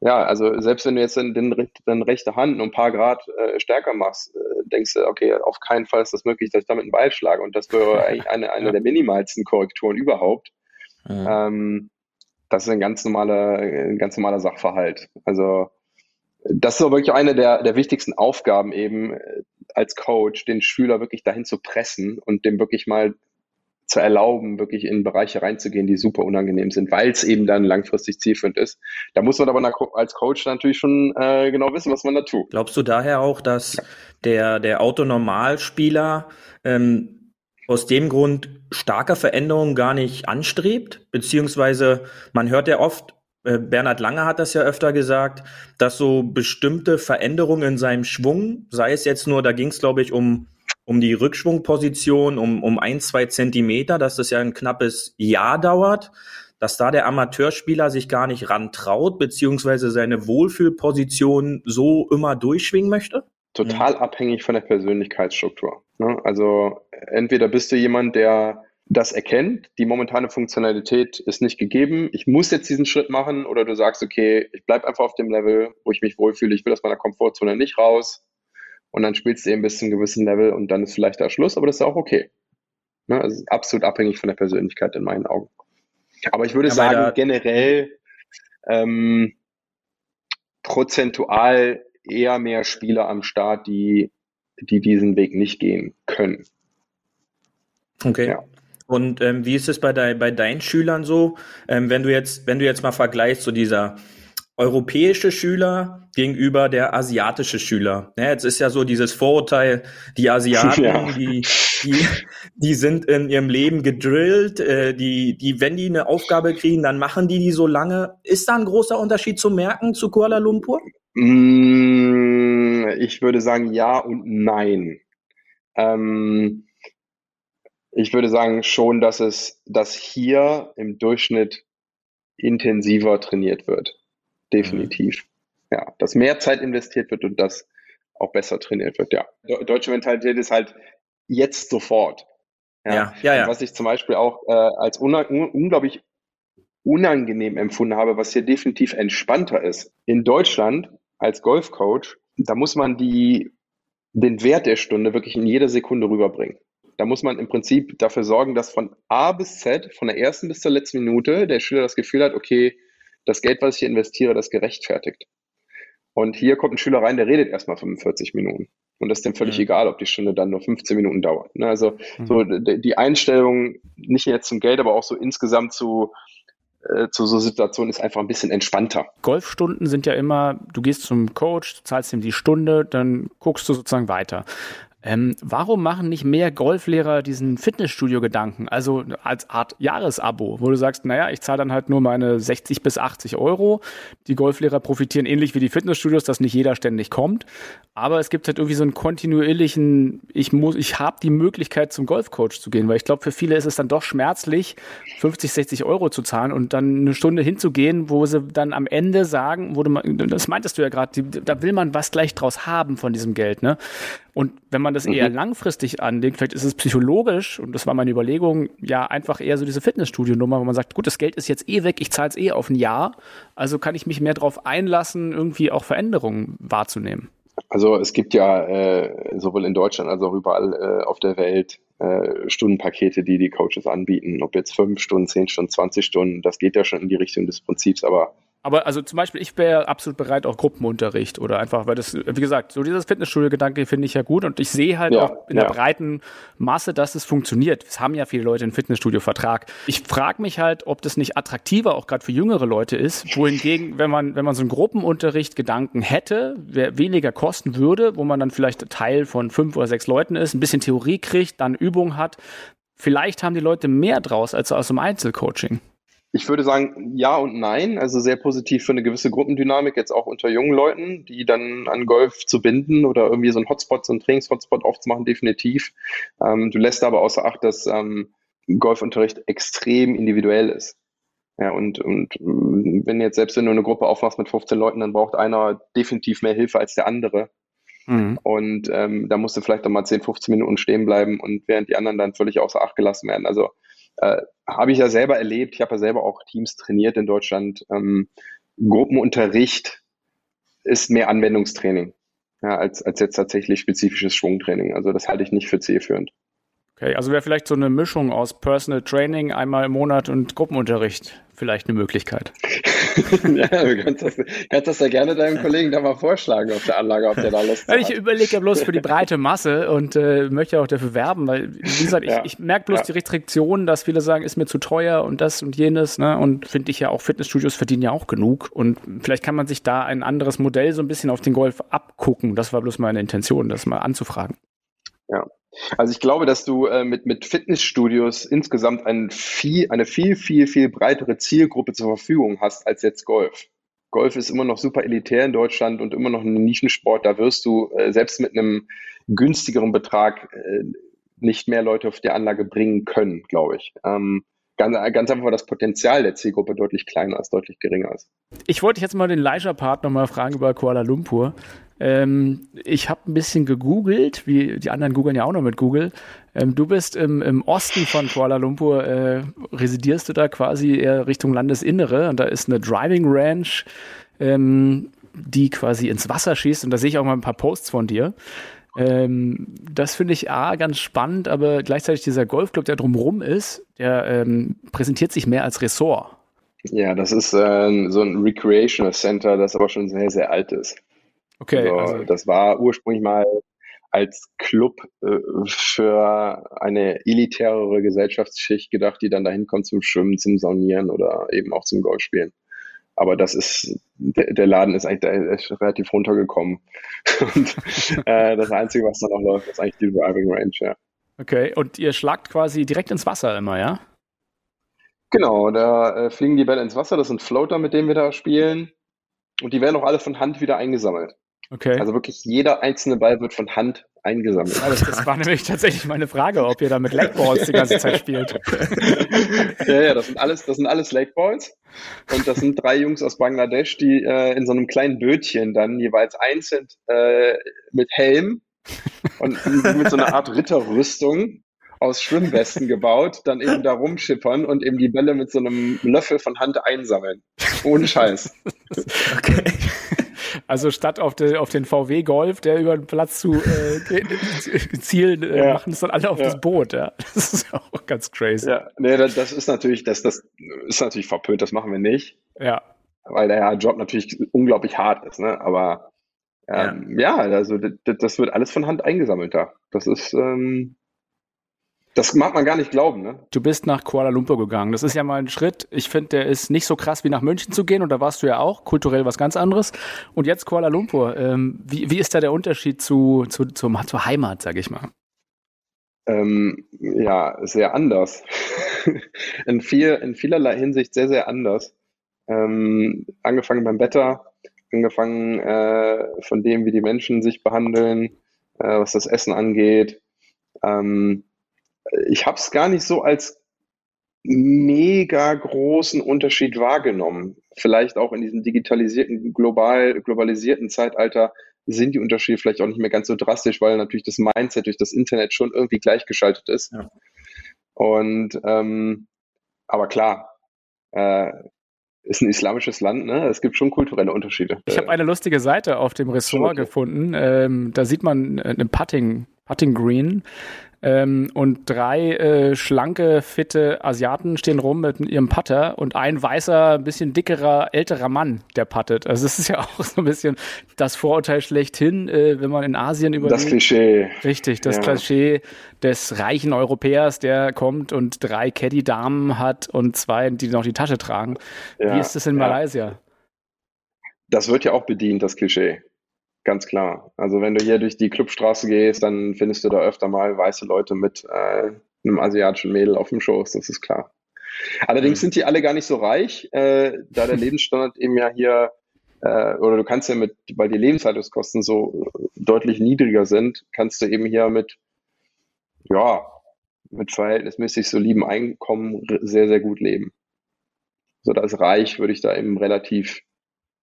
ja, also selbst wenn du jetzt den, den, den rechte Hand nur ein paar Grad äh, stärker machst, äh, denkst du, okay, auf keinen Fall ist das möglich, dass ich damit einen Ball schlage. Und das wäre eigentlich eine, eine der minimalsten Korrekturen überhaupt. Ja. Ähm, das ist ein ganz normaler, ein ganz normaler Sachverhalt. Also das ist auch wirklich eine der, der wichtigsten Aufgaben eben äh, als Coach, den Schüler wirklich dahin zu pressen und dem wirklich mal zu erlauben, wirklich in Bereiche reinzugehen, die super unangenehm sind, weil es eben dann langfristig zielführend ist. Da muss man aber als Coach natürlich schon äh, genau wissen, was man da tut. Glaubst du daher auch, dass ja. der, der Autonormalspieler ähm, aus dem Grund starke Veränderungen gar nicht anstrebt, beziehungsweise man hört ja oft, äh, Bernhard Lange hat das ja öfter gesagt, dass so bestimmte Veränderungen in seinem Schwung, sei es jetzt nur, da ging es glaube ich um um die Rückschwungposition um um ein zwei Zentimeter, dass das ja ein knappes Jahr dauert, dass da der Amateurspieler sich gar nicht rantraut, beziehungsweise seine Wohlfühlposition so immer durchschwingen möchte? Total mhm. abhängig von der Persönlichkeitsstruktur. Ne? Also entweder bist du jemand, der das erkennt, die momentane Funktionalität ist nicht gegeben, ich muss jetzt diesen Schritt machen, oder du sagst, okay, ich bleibe einfach auf dem Level, wo ich mich wohlfühle, ich will aus meiner Komfortzone nicht raus, und dann spielst du eben bis zu einem gewissen Level und dann ist vielleicht der Schluss, aber das ist auch okay. Ne? Also absolut abhängig von der Persönlichkeit in meinen Augen. Aber ich würde ja, sagen, generell ähm, prozentual eher mehr Spieler am Start, die, die diesen Weg nicht gehen können. Okay. Ja. Und ähm, wie ist es bei, dein, bei deinen Schülern so, ähm, wenn du jetzt, wenn du jetzt mal vergleichst, so dieser europäische Schüler gegenüber der asiatische Schüler. Ja, jetzt ist ja so dieses Vorurteil, die Asiaten, ja. die, die, die sind in ihrem Leben gedrillt, äh, die, die, wenn die eine Aufgabe kriegen, dann machen die die so lange. Ist da ein großer Unterschied zu merken zu Kuala Lumpur? Mm, ich würde sagen ja und nein. Ähm, ich würde sagen schon, dass es, dass hier im Durchschnitt intensiver trainiert wird. Definitiv. Mhm. Ja, dass mehr Zeit investiert wird und dass auch besser trainiert wird, ja. Deutsche Mentalität ist halt jetzt sofort. Ja, ja, ja. ja. Was ich zum Beispiel auch äh, als una unglaublich unangenehm empfunden habe, was hier definitiv entspannter ist. In Deutschland als Golfcoach, da muss man die, den Wert der Stunde wirklich in jeder Sekunde rüberbringen. Da muss man im Prinzip dafür sorgen, dass von A bis Z, von der ersten bis zur letzten Minute, der Schüler das Gefühl hat, okay, das Geld, was ich hier investiere, das gerechtfertigt. Und hier kommt ein Schüler rein, der redet erstmal 45 Minuten. Und das ist dem völlig mhm. egal, ob die Stunde dann nur 15 Minuten dauert. Ne? Also mhm. so die Einstellung, nicht jetzt zum Geld, aber auch so insgesamt zu, äh, zu so Situationen ist einfach ein bisschen entspannter. Golfstunden sind ja immer, du gehst zum Coach, zahlst ihm die Stunde, dann guckst du sozusagen weiter. Ähm, warum machen nicht mehr Golflehrer diesen Fitnessstudio-Gedanken? Also als Art Jahresabo, wo du sagst, naja, ich zahle dann halt nur meine 60 bis 80 Euro. Die Golflehrer profitieren ähnlich wie die Fitnessstudios, dass nicht jeder ständig kommt. Aber es gibt halt irgendwie so einen kontinuierlichen, ich muss, ich habe die Möglichkeit zum Golfcoach zu gehen, weil ich glaube, für viele ist es dann doch schmerzlich, 50, 60 Euro zu zahlen und dann eine Stunde hinzugehen, wo sie dann am Ende sagen, wo du, das meintest du ja gerade, da will man was gleich draus haben von diesem Geld, ne? Und wenn man das eher mhm. langfristig anlegt, vielleicht ist es psychologisch, und das war meine Überlegung, ja, einfach eher so diese Fitnessstudio-Nummer, wo man sagt, gut, das Geld ist jetzt eh weg, ich zahle es eh auf ein Jahr, also kann ich mich mehr darauf einlassen, irgendwie auch Veränderungen wahrzunehmen. Also es gibt ja äh, sowohl in Deutschland als auch überall äh, auf der Welt äh, Stundenpakete, die die Coaches anbieten, ob jetzt fünf Stunden, zehn Stunden, 20 Stunden, das geht ja schon in die Richtung des Prinzips, aber aber also zum Beispiel, ich wäre absolut bereit, auch Gruppenunterricht oder einfach, weil das, wie gesagt, so dieses Fitnessstudio-Gedanke finde ich ja gut und ich sehe halt ja, auch in ja. der breiten Masse, dass es funktioniert. Es haben ja viele Leute einen Fitnessstudio-Vertrag. Ich frage mich halt, ob das nicht attraktiver auch gerade für jüngere Leute ist, wohingegen, wenn man, wenn man so einen Gruppenunterricht-Gedanken hätte, wer weniger kosten würde, wo man dann vielleicht Teil von fünf oder sechs Leuten ist, ein bisschen Theorie kriegt, dann Übung hat, vielleicht haben die Leute mehr draus als aus dem Einzelcoaching. Ich würde sagen, ja und nein. Also sehr positiv für eine gewisse Gruppendynamik, jetzt auch unter jungen Leuten, die dann an Golf zu binden oder irgendwie so einen Hotspot, so einen Trainings-Hotspot aufzumachen, definitiv. Ähm, du lässt aber außer Acht, dass ähm, Golfunterricht extrem individuell ist. Ja, und, und wenn jetzt selbst wenn du eine Gruppe aufmachst mit 15 Leuten, dann braucht einer definitiv mehr Hilfe als der andere. Mhm. Und ähm, da musst du vielleicht auch mal 10, 15 Minuten stehen bleiben und während die anderen dann völlig außer Acht gelassen werden. Also äh, habe ich ja selber erlebt. Ich habe ja selber auch Teams trainiert in Deutschland. Ähm, Gruppenunterricht ist mehr Anwendungstraining ja, als, als jetzt tatsächlich spezifisches Schwungtraining. Also das halte ich nicht für zielführend. Okay, also wäre vielleicht so eine Mischung aus Personal Training einmal im Monat und Gruppenunterricht vielleicht eine Möglichkeit. ja, du kannst das, kannst das ja gerne deinem Kollegen da mal vorschlagen auf der Anlage, ob der da Lust hat. Ich überlege ja bloß für die breite Masse und äh, möchte auch dafür werben, weil, wie gesagt, ja. ich, ich merke bloß ja. die Restriktionen, dass viele sagen, ist mir zu teuer und das und jenes, ne? Und finde ich ja auch, Fitnessstudios verdienen ja auch genug. Und vielleicht kann man sich da ein anderes Modell so ein bisschen auf den Golf abgucken. Das war bloß meine Intention, das mal anzufragen. Ja, Also ich glaube, dass du äh, mit, mit Fitnessstudios insgesamt ein viel, eine viel, viel, viel breitere Zielgruppe zur Verfügung hast als jetzt Golf. Golf ist immer noch super elitär in Deutschland und immer noch ein Nischensport. Da wirst du äh, selbst mit einem günstigeren Betrag äh, nicht mehr Leute auf die Anlage bringen können, glaube ich. Ähm, ganz, ganz einfach, weil das Potenzial der Zielgruppe deutlich kleiner ist, deutlich geringer ist. Ich wollte jetzt mal den Leisure-Part nochmal fragen über Kuala Lumpur. Ähm, ich habe ein bisschen gegoogelt, wie die anderen googeln ja auch noch mit Google. Ähm, du bist im, im, Osten von Kuala Lumpur, äh, residierst du da quasi eher Richtung Landesinnere und da ist eine Driving Ranch, ähm, die quasi ins Wasser schießt und da sehe ich auch mal ein paar Posts von dir. Ähm, das finde ich A, ganz spannend, aber gleichzeitig dieser Golfclub, der drumherum ist, der ähm, präsentiert sich mehr als Ressort. Ja, das ist äh, so ein Recreational Center, das aber schon sehr, sehr alt ist. Okay. Also, also, das war ursprünglich mal als Club äh, für eine elitärere Gesellschaftsschicht gedacht, die dann dahin kommt zum Schwimmen, zum Saunieren oder eben auch zum Golfspielen. Aber das ist, der, der Laden ist eigentlich der ist relativ runtergekommen. Und äh, das Einzige, was da noch läuft, ist eigentlich die Driving Range, ja. Okay, und ihr schlagt quasi direkt ins Wasser immer, ja? Genau, da äh, fliegen die Bälle ins Wasser, das sind Floater, mit denen wir da spielen. Und die werden auch alle von Hand wieder eingesammelt. Okay. Also wirklich jeder einzelne Ball wird von Hand eingesammelt. Ja, das, das, war nämlich tatsächlich meine Frage, ob ihr da mit Lakeballs die ganze Zeit spielt. ja, ja, das sind alles, das sind alles Lakeballs. Und das sind drei Jungs aus Bangladesch, die äh, in so einem kleinen Bötchen dann jeweils einzeln äh, mit Helm und mit so einer Art Ritterrüstung aus Schwimmwesten gebaut, dann eben da rumschippern und eben die Bälle mit so einem Löffel von Hand einsammeln. Ohne Scheiß. Okay. Also statt auf, de, auf den VW Golf, der über den Platz zu äh, zielen, äh, ja. machen es dann alle auf ja. das Boot. Ja, das ist auch ganz crazy. Ja, nee, das, das ist natürlich, das, das ist natürlich verpönt. Das machen wir nicht. Ja. Weil der Job natürlich unglaublich hart ist. Ne? Aber ähm, ja. ja, also das, das, wird alles von Hand eingesammelt da. Das ist ähm, das mag man gar nicht glauben, ne? Du bist nach Kuala Lumpur gegangen. Das ist ja mal ein Schritt. Ich finde, der ist nicht so krass wie nach München zu gehen. Und da warst du ja auch. Kulturell was ganz anderes. Und jetzt Kuala Lumpur. Ähm, wie, wie ist da der Unterschied zu, zu, zum, zur Heimat, sag ich mal? Ähm, ja, sehr anders. in, viel, in vielerlei Hinsicht sehr, sehr anders. Ähm, angefangen beim Wetter, angefangen äh, von dem, wie die Menschen sich behandeln, äh, was das Essen angeht. Ähm, ich habe es gar nicht so als mega großen Unterschied wahrgenommen. Vielleicht auch in diesem digitalisierten, global, globalisierten Zeitalter sind die Unterschiede vielleicht auch nicht mehr ganz so drastisch, weil natürlich das Mindset durch das Internet schon irgendwie gleichgeschaltet ist. Ja. Und ähm, aber klar, äh, ist ein islamisches Land, ne? Es gibt schon kulturelle Unterschiede. Ich habe eine lustige Seite auf dem Ressort okay. gefunden. Ähm, da sieht man eine Putting, Putting Green ähm, und drei äh, schlanke, fitte Asiaten stehen rum mit ihrem Putter und ein weißer, ein bisschen dickerer, älterer Mann, der puttet. Also es ist ja auch so ein bisschen das Vorurteil schlechthin, äh, wenn man in Asien über Das Klischee. Richtig, das ja. Klischee des reichen Europäers, der kommt und drei Caddy-Damen hat und zwei, die noch die Tasche tragen. Ja. Wie ist das in ja. Malaysia? Das wird ja auch bedient, das Klischee. Ganz klar. Also wenn du hier durch die Clubstraße gehst, dann findest du da öfter mal weiße Leute mit äh, einem asiatischen Mädel auf dem Schoß, das ist klar. Allerdings mhm. sind die alle gar nicht so reich, äh, da der Lebensstandard eben ja hier, äh, oder du kannst ja mit, weil die Lebenshaltungskosten so deutlich niedriger sind, kannst du eben hier mit, ja, mit verhältnismäßig solidem Einkommen sehr, sehr gut leben. So, das reich würde ich da eben relativ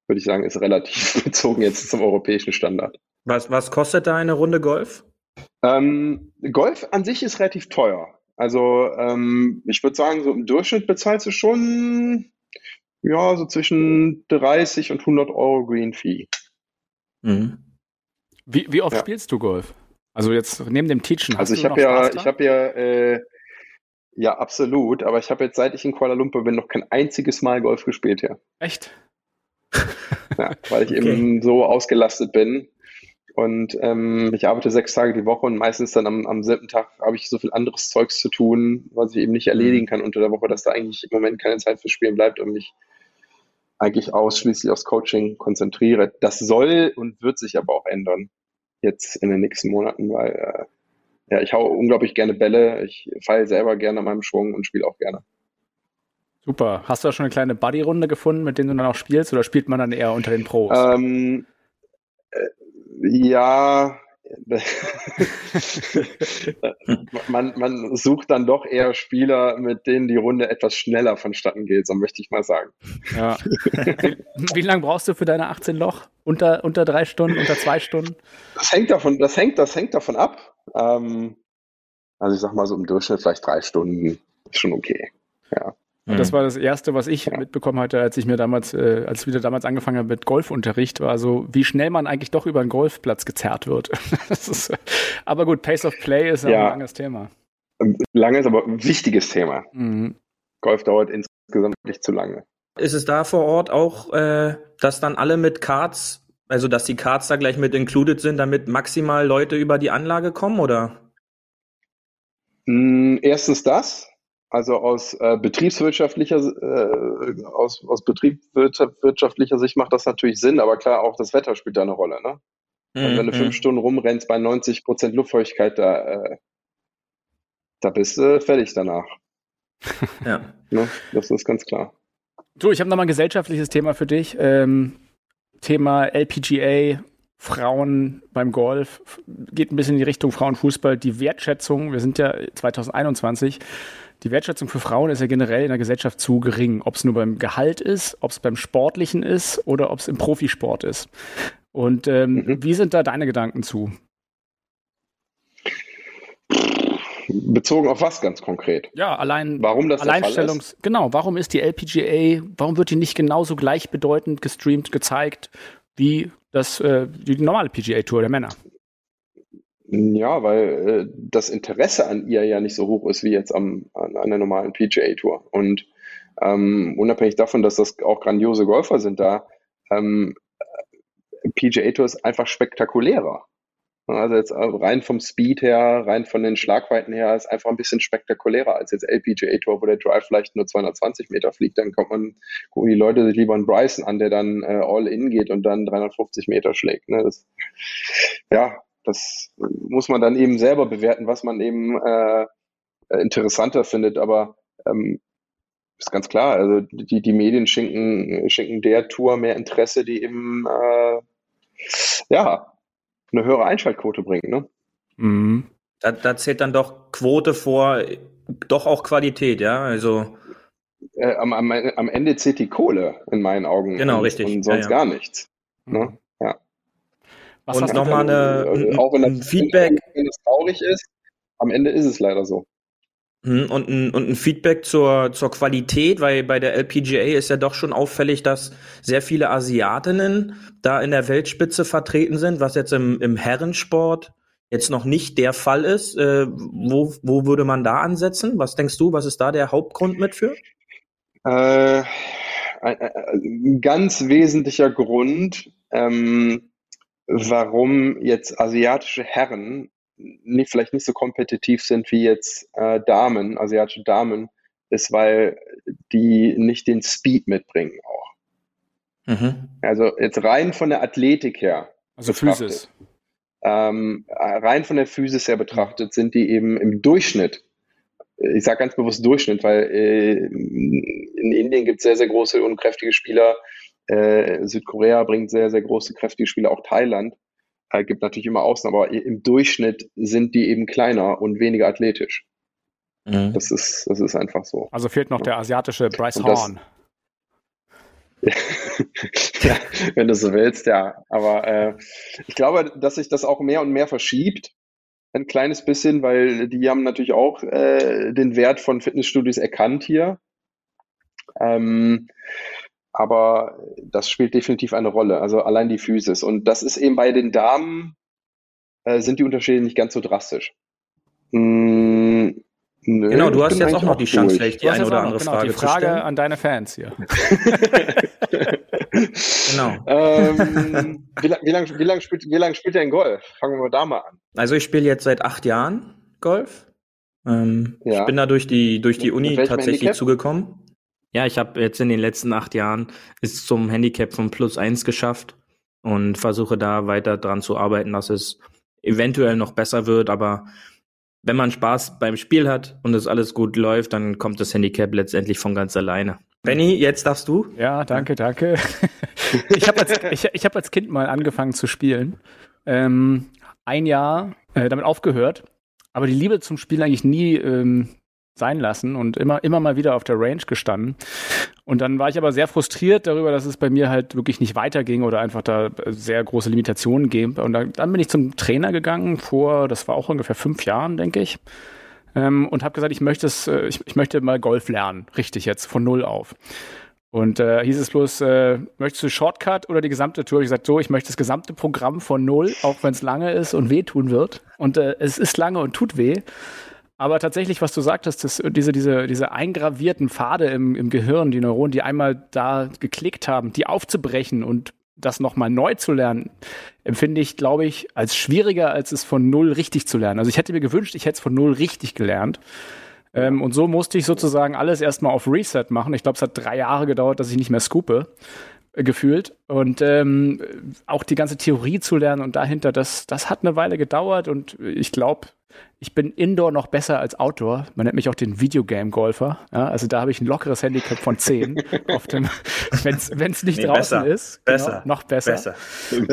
würde ich sagen, ist relativ bezogen jetzt zum europäischen Standard. Was, was kostet da eine Runde Golf? Ähm, Golf an sich ist relativ teuer. Also ähm, ich würde sagen, so im Durchschnitt bezahlst du schon ja so zwischen 30 und 100 Euro Green Fee. Mhm. Wie, wie oft ja. spielst du Golf? Also jetzt neben dem Teachen. Also ich habe ja, ich habe ja, äh, ja absolut. Aber ich habe jetzt seit ich in Kuala Lumpur bin noch kein einziges Mal Golf gespielt ja. Echt? ja, weil ich okay. eben so ausgelastet bin. Und ähm, ich arbeite sechs Tage die Woche und meistens dann am, am siebten Tag habe ich so viel anderes Zeugs zu tun, was ich eben nicht erledigen kann unter der Woche, dass da eigentlich im Moment keine Zeit für Spielen bleibt und mich eigentlich ausschließlich aufs Coaching konzentriere. Das soll und wird sich aber auch ändern jetzt in den nächsten Monaten, weil äh, ja, ich hau unglaublich gerne Bälle. Ich feile selber gerne an meinem Schwung und spiele auch gerne. Super. Hast du da schon eine kleine Buddy-Runde gefunden, mit denen du dann auch spielst, oder spielt man dann eher unter den Pros? Ähm, äh, ja, man, man sucht dann doch eher Spieler, mit denen die Runde etwas schneller vonstatten geht, so möchte ich mal sagen. Ja. Wie, wie lange brauchst du für deine 18 Loch? Unter, unter drei Stunden, unter zwei Stunden? Das hängt davon, das hängt, das hängt davon ab. Ähm, also ich sag mal so im Durchschnitt vielleicht drei Stunden ist schon okay. Ja. Und das mhm. war das Erste, was ich mitbekommen hatte, als ich mir damals, äh, als ich wieder damals angefangen habe mit Golfunterricht, war so, wie schnell man eigentlich doch über einen Golfplatz gezerrt wird. ist, aber gut, Pace of Play ist ja. ein langes Thema. Langes, aber wichtiges Thema. Mhm. Golf dauert insgesamt nicht zu lange. Ist es da vor Ort auch, äh, dass dann alle mit Cards, also dass die Cards da gleich mit included sind, damit maximal Leute über die Anlage kommen, oder? Mm, erstens das, also aus äh, betriebswirtschaftlicher äh, aus, aus betriebswirtschaftlicher Sicht macht das natürlich Sinn, aber klar, auch das Wetter spielt da eine Rolle. Ne? Mhm. Also wenn du fünf mhm. Stunden rumrennst bei 90 Prozent Luftfeuchtigkeit, da, äh, da bist du fertig danach. ja. Ne? Das ist ganz klar. Du, ich habe nochmal ein gesellschaftliches Thema für dich. Ähm, Thema LPGA, Frauen beim Golf, geht ein bisschen in die Richtung Frauenfußball. Die Wertschätzung, wir sind ja 2021, die Wertschätzung für Frauen ist ja generell in der Gesellschaft zu gering. Ob es nur beim Gehalt ist, ob es beim Sportlichen ist oder ob es im Profisport ist. Und ähm, mhm. wie sind da deine Gedanken zu? Bezogen auf was ganz konkret? Ja, allein warum das Alleinstellungs genau, warum ist die LPGA, warum wird die nicht genauso gleichbedeutend gestreamt, gezeigt wie das äh, die normale PGA Tour der Männer? Ja, weil äh, das Interesse an ihr ja nicht so hoch ist wie jetzt am, an, an der normalen PGA Tour. Und ähm, unabhängig davon, dass das auch grandiose Golfer sind da, ähm, PGA Tour ist einfach spektakulärer. Also jetzt rein vom Speed her, rein von den Schlagweiten her, ist einfach ein bisschen spektakulärer als jetzt LPGA Tour, wo der Drive vielleicht nur 220 Meter fliegt. Dann kommt man, gucken die Leute sich lieber einen Bryson an, der dann äh, all in geht und dann 350 Meter schlägt. Ne? Das, ja, das muss man dann eben selber bewerten, was man eben äh, interessanter findet. Aber ähm, ist ganz klar, also die, die Medien schenken, schenken der Tour mehr Interesse, die eben äh, ja eine höhere Einschaltquote bringt. Ne? Mhm. Da, da zählt dann doch Quote vor, doch auch Qualität, ja. Also äh, am, am, am Ende zählt die Kohle in meinen Augen. Genau, und, richtig. Und sonst ja, ja. gar nichts. Ne? Mhm. Ja. Was und nochmal eine, ein, auch wenn das, Feedback. Wenn es traurig ist, am Ende ist es leider so. Mhm, und ein, und ein Feedback zur, zur Qualität, weil bei der LPGA ist ja doch schon auffällig, dass sehr viele Asiatinnen da in der Weltspitze vertreten sind, was jetzt im, im Herrensport jetzt noch nicht der Fall ist. Äh, wo, wo würde man da ansetzen? Was denkst du, was ist da der Hauptgrund mit für? Äh, ein, ein ganz wesentlicher Grund ähm, warum jetzt asiatische Herren nicht, vielleicht nicht so kompetitiv sind wie jetzt äh, Damen, asiatische Damen, ist, weil die nicht den Speed mitbringen auch. Mhm. Also jetzt rein von der Athletik her. Also Physis. Ähm, rein von der Physis her betrachtet sind die eben im Durchschnitt, ich sage ganz bewusst Durchschnitt, weil äh, in Indien gibt es sehr, sehr große und kräftige Spieler, äh, Südkorea bringt sehr, sehr große, kräftige Spieler, auch Thailand. Äh, gibt natürlich immer Ausnahmen, aber im Durchschnitt sind die eben kleiner und weniger athletisch. Mhm. Das, ist, das ist einfach so. Also fehlt noch ja. der asiatische Bryce Horn. ja, wenn du so willst, ja. Aber äh, ich glaube, dass sich das auch mehr und mehr verschiebt. Ein kleines bisschen, weil die haben natürlich auch äh, den Wert von Fitnessstudios erkannt hier. Ähm, aber das spielt definitiv eine Rolle. Also allein die Physis. Und das ist eben bei den Damen, äh, sind die Unterschiede nicht ganz so drastisch. Mm, nö, genau, du hast jetzt auch noch die Chance, vielleicht die eine oder andere genau, Frage die Frage zu stellen. an deine Fans hier. genau. Ähm, wie, wie lange wie lang spielt, wie lang spielt ihr in Golf? Fangen wir mal da mal an. Also ich spiele jetzt seit acht Jahren Golf. Ähm, ja. Ich bin da durch die, durch die Uni tatsächlich zugekommen. Ja, ich habe jetzt in den letzten acht Jahren es zum Handicap von plus eins geschafft und versuche da weiter dran zu arbeiten, dass es eventuell noch besser wird, aber wenn man Spaß beim Spiel hat und es alles gut läuft, dann kommt das Handicap letztendlich von ganz alleine. Benny, jetzt darfst du. Ja, danke, danke. ich habe als, ich, ich hab als Kind mal angefangen zu spielen. Ähm, ein Jahr äh, damit aufgehört, aber die Liebe zum Spiel eigentlich nie ähm, sein lassen und immer, immer mal wieder auf der Range gestanden. Und dann war ich aber sehr frustriert darüber, dass es bei mir halt wirklich nicht weiterging oder einfach da sehr große Limitationen gab. Und dann, dann bin ich zum Trainer gegangen vor, das war auch ungefähr fünf Jahren, denke ich. Ähm, und habe gesagt, ich möchte es, äh, ich, ich möchte mal Golf lernen, richtig jetzt, von null auf. Und äh, hieß es bloß, äh, möchtest du Shortcut oder die gesamte Tour? Ich gesagt, so, ich möchte das gesamte Programm von null, auch wenn es lange ist und wehtun wird. Und äh, es ist lange und tut weh. Aber tatsächlich, was du sagtest, das, diese, diese, diese eingravierten Pfade im, im Gehirn, die Neuronen, die einmal da geklickt haben, die aufzubrechen und das nochmal neu zu lernen, empfinde ich, glaube ich, als schwieriger, als es von null richtig zu lernen. Also ich hätte mir gewünscht, ich hätte es von null richtig gelernt. Ähm, und so musste ich sozusagen alles erstmal auf Reset machen. Ich glaube, es hat drei Jahre gedauert, dass ich nicht mehr scoope äh, gefühlt. Und ähm, auch die ganze Theorie zu lernen und dahinter, das, das hat eine Weile gedauert und ich glaube, ich bin Indoor noch besser als Outdoor. Man nennt mich auch den Videogame-Golfer. Ja, also da habe ich ein lockeres Handicap von 10. Wenn es nicht nee, draußen besser, ist. Genau, besser. Noch besser. besser.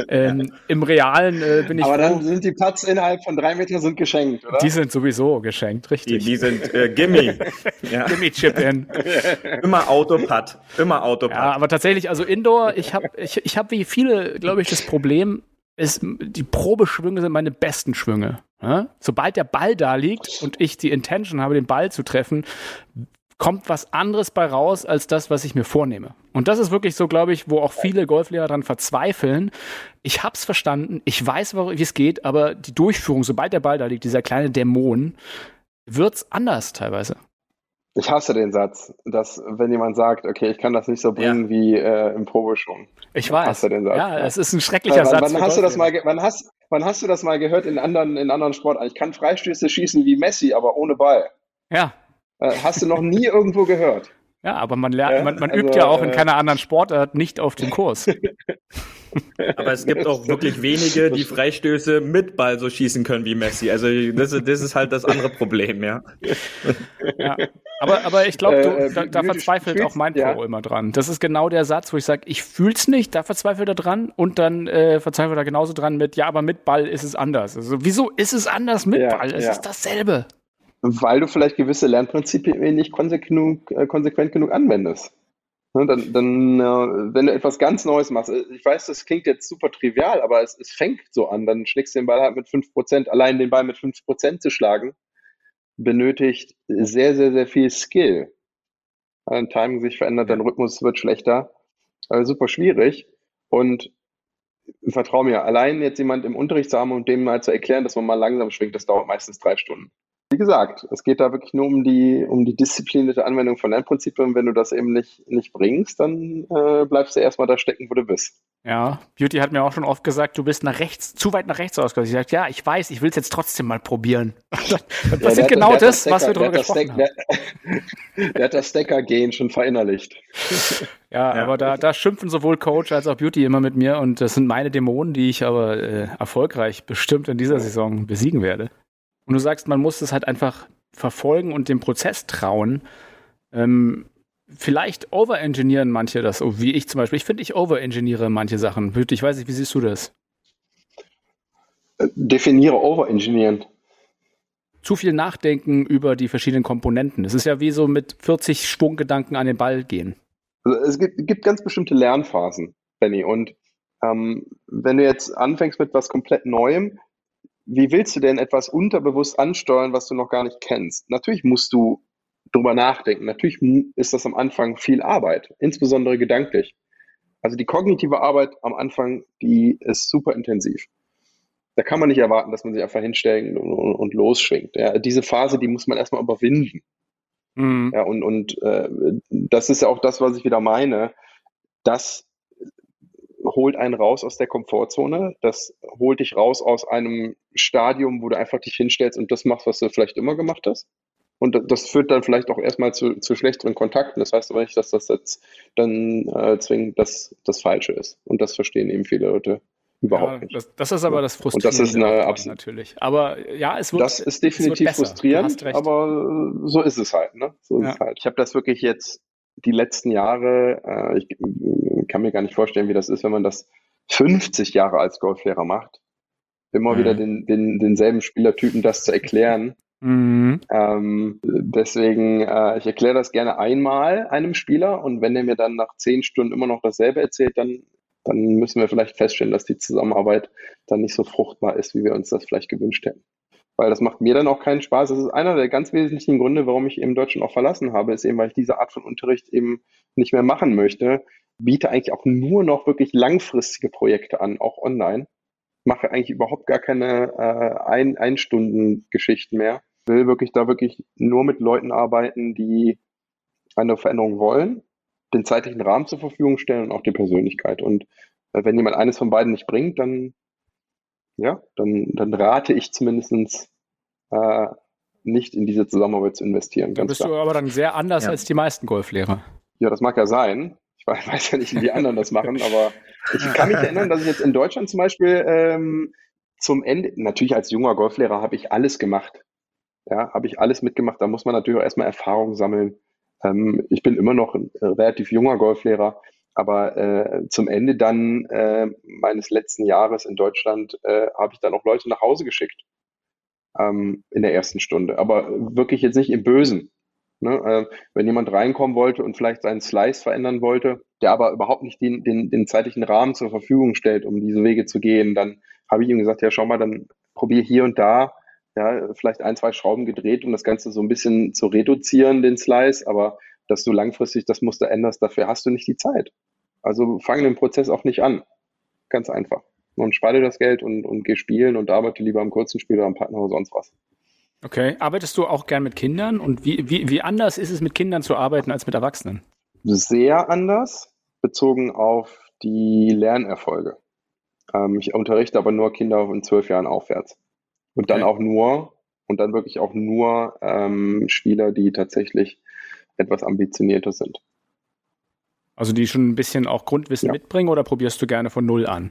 Ähm, Im Realen äh, bin ich. Aber dann sind die Putts innerhalb von drei Metern sind geschenkt, oder? Die sind sowieso geschenkt, richtig. Die, die sind äh, Gimme. ja. Gimme Chip in. Immer Autoputt. Immer Autoputt. Ja, aber tatsächlich, also Indoor, ich habe ich, ich hab wie viele, glaube ich, das Problem, ist, die Probeschwünge sind meine besten Schwünge. Ja? Sobald der Ball da liegt und ich die Intention habe, den Ball zu treffen, kommt was anderes bei raus als das, was ich mir vornehme. Und das ist wirklich so, glaube ich, wo auch viele Golflehrer dran verzweifeln. Ich hab's verstanden, ich weiß, wie es geht, aber die Durchführung, sobald der Ball da liegt, dieser kleine Dämon, wird's anders teilweise. Ich hasse den Satz, dass wenn jemand sagt, okay, ich kann das nicht so bringen ja. wie äh, im Probeschwung. Ich weiß. Hasse den Satz. Ja, es ist ein schrecklicher wann, Satz. Wann hast, du das mal, wann, hast, wann hast du das mal gehört in anderen, in anderen Sportarten? Ich kann Freistöße schießen wie Messi, aber ohne Ball. Ja. Äh, hast du noch nie irgendwo gehört? Ja, aber man lernt, man, man also, übt ja auch in äh, keiner anderen Sportart nicht auf dem Kurs. aber es gibt auch wirklich wenige, die Freistöße mit Ball so schießen können wie Messi. Also das, das ist halt das andere Problem, ja. ja. Aber, aber ich glaube, äh, da, da verzweifelt auch mein ja. Pro immer dran. Das ist genau der Satz, wo ich sage, ich fühl's nicht, da verzweifelt er dran und dann äh, verzweifelt er genauso dran mit, ja, aber mit Ball ist es anders. Also wieso ist es anders mit ja, Ball? Es ja. ist dasselbe. Weil du vielleicht gewisse Lernprinzipien nicht konsequent, äh, konsequent genug anwendest. Ne, dann, dann äh, wenn du etwas ganz Neues machst, äh, ich weiß, das klingt jetzt super trivial, aber es, es fängt so an, dann schlägst du den Ball halt mit 5%, allein den Ball mit 5% zu schlagen, benötigt sehr, sehr, sehr viel Skill. Dein Timing sich verändert, dein Rhythmus wird schlechter. Also super schwierig. Und vertrau mir, allein jetzt jemand im Unterricht zu haben und dem mal zu erklären, dass man mal langsam schwingt, das dauert meistens drei Stunden wie gesagt, es geht da wirklich nur um die, um die disziplinierte Anwendung von Lernprinzipien. Wenn du das eben nicht, nicht bringst, dann äh, bleibst du erstmal da stecken, wo du bist. Ja, Beauty hat mir auch schon oft gesagt, du bist nach rechts, zu weit nach rechts ausgegangen. Ich sage, ja, ich weiß, ich will es jetzt trotzdem mal probieren. das ja, ist genau das, Stacker, was wir drüber gesprochen haben. Der, der, hat das Stacker-Gain schon verinnerlicht. Ja, ja, aber da, da schimpfen sowohl Coach als auch Beauty immer mit mir und das sind meine Dämonen, die ich aber äh, erfolgreich bestimmt in dieser Saison besiegen werde. Und du sagst, man muss es halt einfach verfolgen und dem Prozess trauen. Ähm, vielleicht overengineeren manche das, so wie ich zum Beispiel. Ich finde, ich overengineere manche Sachen. Ich weiß nicht, wie siehst du das? Definiere overengineeren. Zu viel nachdenken über die verschiedenen Komponenten. Es ist ja wie so mit 40 Schwunggedanken an den Ball gehen. Also es gibt, gibt ganz bestimmte Lernphasen, Benny. Und ähm, wenn du jetzt anfängst mit was komplett Neuem, wie willst du denn etwas unterbewusst ansteuern, was du noch gar nicht kennst? Natürlich musst du drüber nachdenken. Natürlich ist das am Anfang viel Arbeit, insbesondere gedanklich. Also die kognitive Arbeit am Anfang, die ist super intensiv. Da kann man nicht erwarten, dass man sich einfach hinstellt und, und, und losschwingt. Ja, diese Phase, die muss man erstmal überwinden. Mhm. Ja, und und äh, das ist ja auch das, was ich wieder meine. Das holt einen raus aus der Komfortzone. Das holt dich raus aus einem Stadium, wo du einfach dich hinstellst und das machst, was du vielleicht immer gemacht hast. Und das führt dann vielleicht auch erstmal zu, zu schlechteren Kontakten. Das heißt aber nicht, dass das jetzt dann äh, zwingend das, das Falsche ist. Und das verstehen eben viele Leute Überhaupt ja, nicht. Das, das, ist aber das Frustrierende. Und das ist eine Abs natürlich. Aber ja, es wird. Das ist definitiv frustrierend, aber so ist es halt. Ne? So ja. ist es halt. Ich habe das wirklich jetzt die letzten Jahre, äh, ich kann mir gar nicht vorstellen, wie das ist, wenn man das 50 Jahre als Golflehrer macht. Immer mhm. wieder den, den, denselben Spielertypen das zu erklären. Mhm. Ähm, deswegen, äh, ich erkläre das gerne einmal einem Spieler und wenn er mir dann nach zehn Stunden immer noch dasselbe erzählt, dann, dann müssen wir vielleicht feststellen, dass die Zusammenarbeit dann nicht so fruchtbar ist, wie wir uns das vielleicht gewünscht hätten. Weil das macht mir dann auch keinen Spaß. Das ist einer der ganz wesentlichen Gründe, warum ich eben Deutschland auch verlassen habe, ist eben, weil ich diese Art von Unterricht eben nicht mehr machen möchte. Biete eigentlich auch nur noch wirklich langfristige Projekte an, auch online mache eigentlich überhaupt gar keine äh, ein, Ein-Stunden-Geschichten mehr. Will wirklich da wirklich nur mit Leuten arbeiten, die eine Veränderung wollen, den zeitlichen Rahmen zur Verfügung stellen und auch die Persönlichkeit. Und äh, wenn jemand eines von beiden nicht bringt, dann ja, dann, dann rate ich zumindest äh, nicht in diese Zusammenarbeit zu investieren. Dann bist klar. du aber dann sehr anders ja. als die meisten Golflehrer. Ja, das mag ja sein. Ich weiß ja nicht, wie die anderen das machen, aber ich kann mich erinnern, dass ich jetzt in Deutschland zum Beispiel ähm, zum Ende, natürlich als junger Golflehrer habe ich alles gemacht. Ja, habe ich alles mitgemacht. Da muss man natürlich auch erstmal Erfahrung sammeln. Ähm, ich bin immer noch ein relativ junger Golflehrer, aber äh, zum Ende dann äh, meines letzten Jahres in Deutschland äh, habe ich dann auch Leute nach Hause geschickt ähm, in der ersten Stunde. Aber wirklich jetzt nicht im Bösen. Ne? Äh, wenn jemand reinkommen wollte und vielleicht seinen Slice verändern wollte, der aber überhaupt nicht den, den, den zeitlichen Rahmen zur Verfügung stellt, um diese Wege zu gehen, dann habe ich ihm gesagt, ja, schau mal, dann probier hier und da, ja, vielleicht ein, zwei Schrauben gedreht, um das Ganze so ein bisschen zu reduzieren, den Slice, aber dass du langfristig das Muster änderst, dafür hast du nicht die Zeit. Also fang den Prozess auch nicht an. Ganz einfach. Und spar dir das Geld und, und geh spielen und arbeite lieber am kurzen Spiel oder am Partner oder sonst was. Okay. Arbeitest du auch gern mit Kindern? Und wie, wie, wie anders ist es, mit Kindern zu arbeiten als mit Erwachsenen? Sehr anders, bezogen auf die Lernerfolge. Ähm, ich unterrichte aber nur Kinder von zwölf Jahren aufwärts. Und dann okay. auch nur, und dann wirklich auch nur ähm, Spieler, die tatsächlich etwas ambitionierter sind. Also die schon ein bisschen auch Grundwissen ja. mitbringen oder probierst du gerne von null an?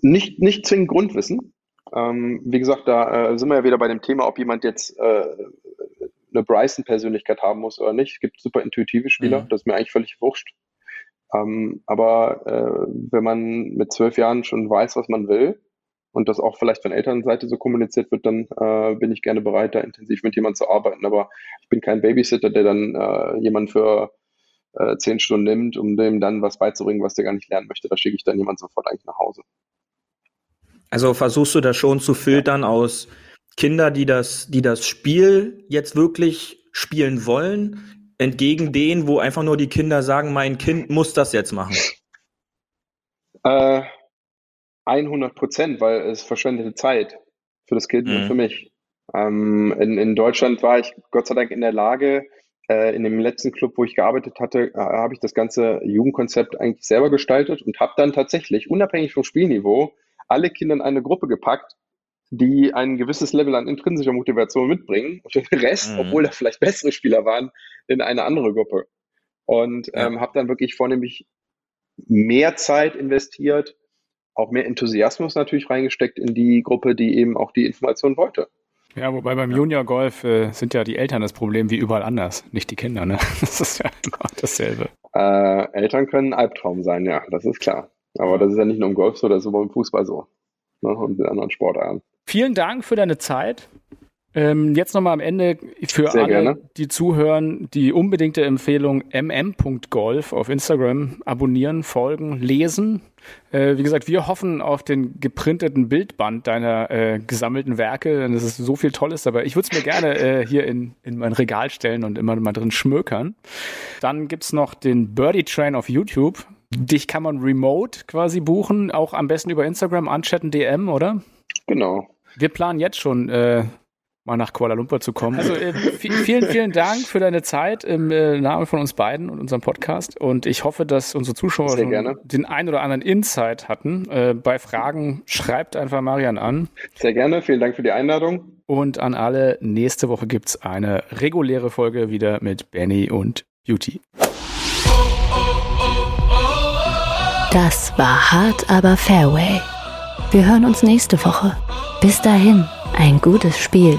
Nicht, nicht zwingend Grundwissen. Ähm, wie gesagt, da äh, sind wir ja wieder bei dem Thema, ob jemand jetzt äh, eine Bryson-Persönlichkeit haben muss oder nicht. Es gibt super intuitive Spieler, mhm. das ist mir eigentlich völlig wurscht. Ähm, aber äh, wenn man mit zwölf Jahren schon weiß, was man will und das auch vielleicht von Elternseite so kommuniziert wird, dann äh, bin ich gerne bereit, da intensiv mit jemandem zu arbeiten. Aber ich bin kein Babysitter, der dann äh, jemanden für äh, zehn Stunden nimmt, um dem dann was beizubringen, was der gar nicht lernen möchte. Da schicke ich dann jemand sofort eigentlich nach Hause. Also versuchst du das schon zu filtern ja. aus Kinder, die das, die das Spiel jetzt wirklich spielen wollen, entgegen denen, wo einfach nur die Kinder sagen, mein Kind muss das jetzt machen? Äh, 100 Prozent, weil es verschwendete Zeit für das Kind mhm. und für mich. Ähm, in, in Deutschland war ich Gott sei Dank in der Lage, äh, in dem letzten Club, wo ich gearbeitet hatte, äh, habe ich das ganze Jugendkonzept eigentlich selber gestaltet und habe dann tatsächlich, unabhängig vom Spielniveau, alle Kinder in eine Gruppe gepackt, die ein gewisses Level an intrinsischer Motivation mitbringen und den Rest, mhm. obwohl da vielleicht bessere Spieler waren, in eine andere Gruppe. Und ja. ähm, habe dann wirklich vornehmlich mehr Zeit investiert, auch mehr Enthusiasmus natürlich reingesteckt in die Gruppe, die eben auch die Information wollte. Ja, wobei beim Junior Golf äh, sind ja die Eltern das Problem wie überall anders, nicht die Kinder, ne? Das ist ja genau dasselbe. Äh, Eltern können ein Albtraum sein, ja, das ist klar. Aber das ist ja nicht nur im Golf so, das ist aber im Fußball so. Ne? Und in anderen Sportarten. Vielen Dank für deine Zeit. Ähm, jetzt nochmal am Ende für Sehr alle, gerne. die zuhören, die unbedingte Empfehlung mm.golf auf Instagram abonnieren, folgen, lesen. Äh, wie gesagt, wir hoffen auf den geprinteten Bildband deiner äh, gesammelten Werke, denn es ist so viel Tolles dabei. Ich würde es mir gerne äh, hier in, in mein Regal stellen und immer mal drin schmökern. Dann gibt's noch den Birdie Train auf YouTube. Dich kann man remote quasi buchen, auch am besten über Instagram, anchatten, DM, oder? Genau. Wir planen jetzt schon äh, mal nach Kuala Lumpur zu kommen. Also äh, vielen, vielen Dank für deine Zeit im äh, Namen von uns beiden und unserem Podcast. Und ich hoffe, dass unsere Zuschauer den ein oder anderen Insight hatten. Äh, bei Fragen schreibt einfach Marian an. Sehr gerne, vielen Dank für die Einladung. Und an alle, nächste Woche gibt es eine reguläre Folge wieder mit Benny und Beauty. Das war hart, aber Fairway. Wir hören uns nächste Woche. Bis dahin, ein gutes Spiel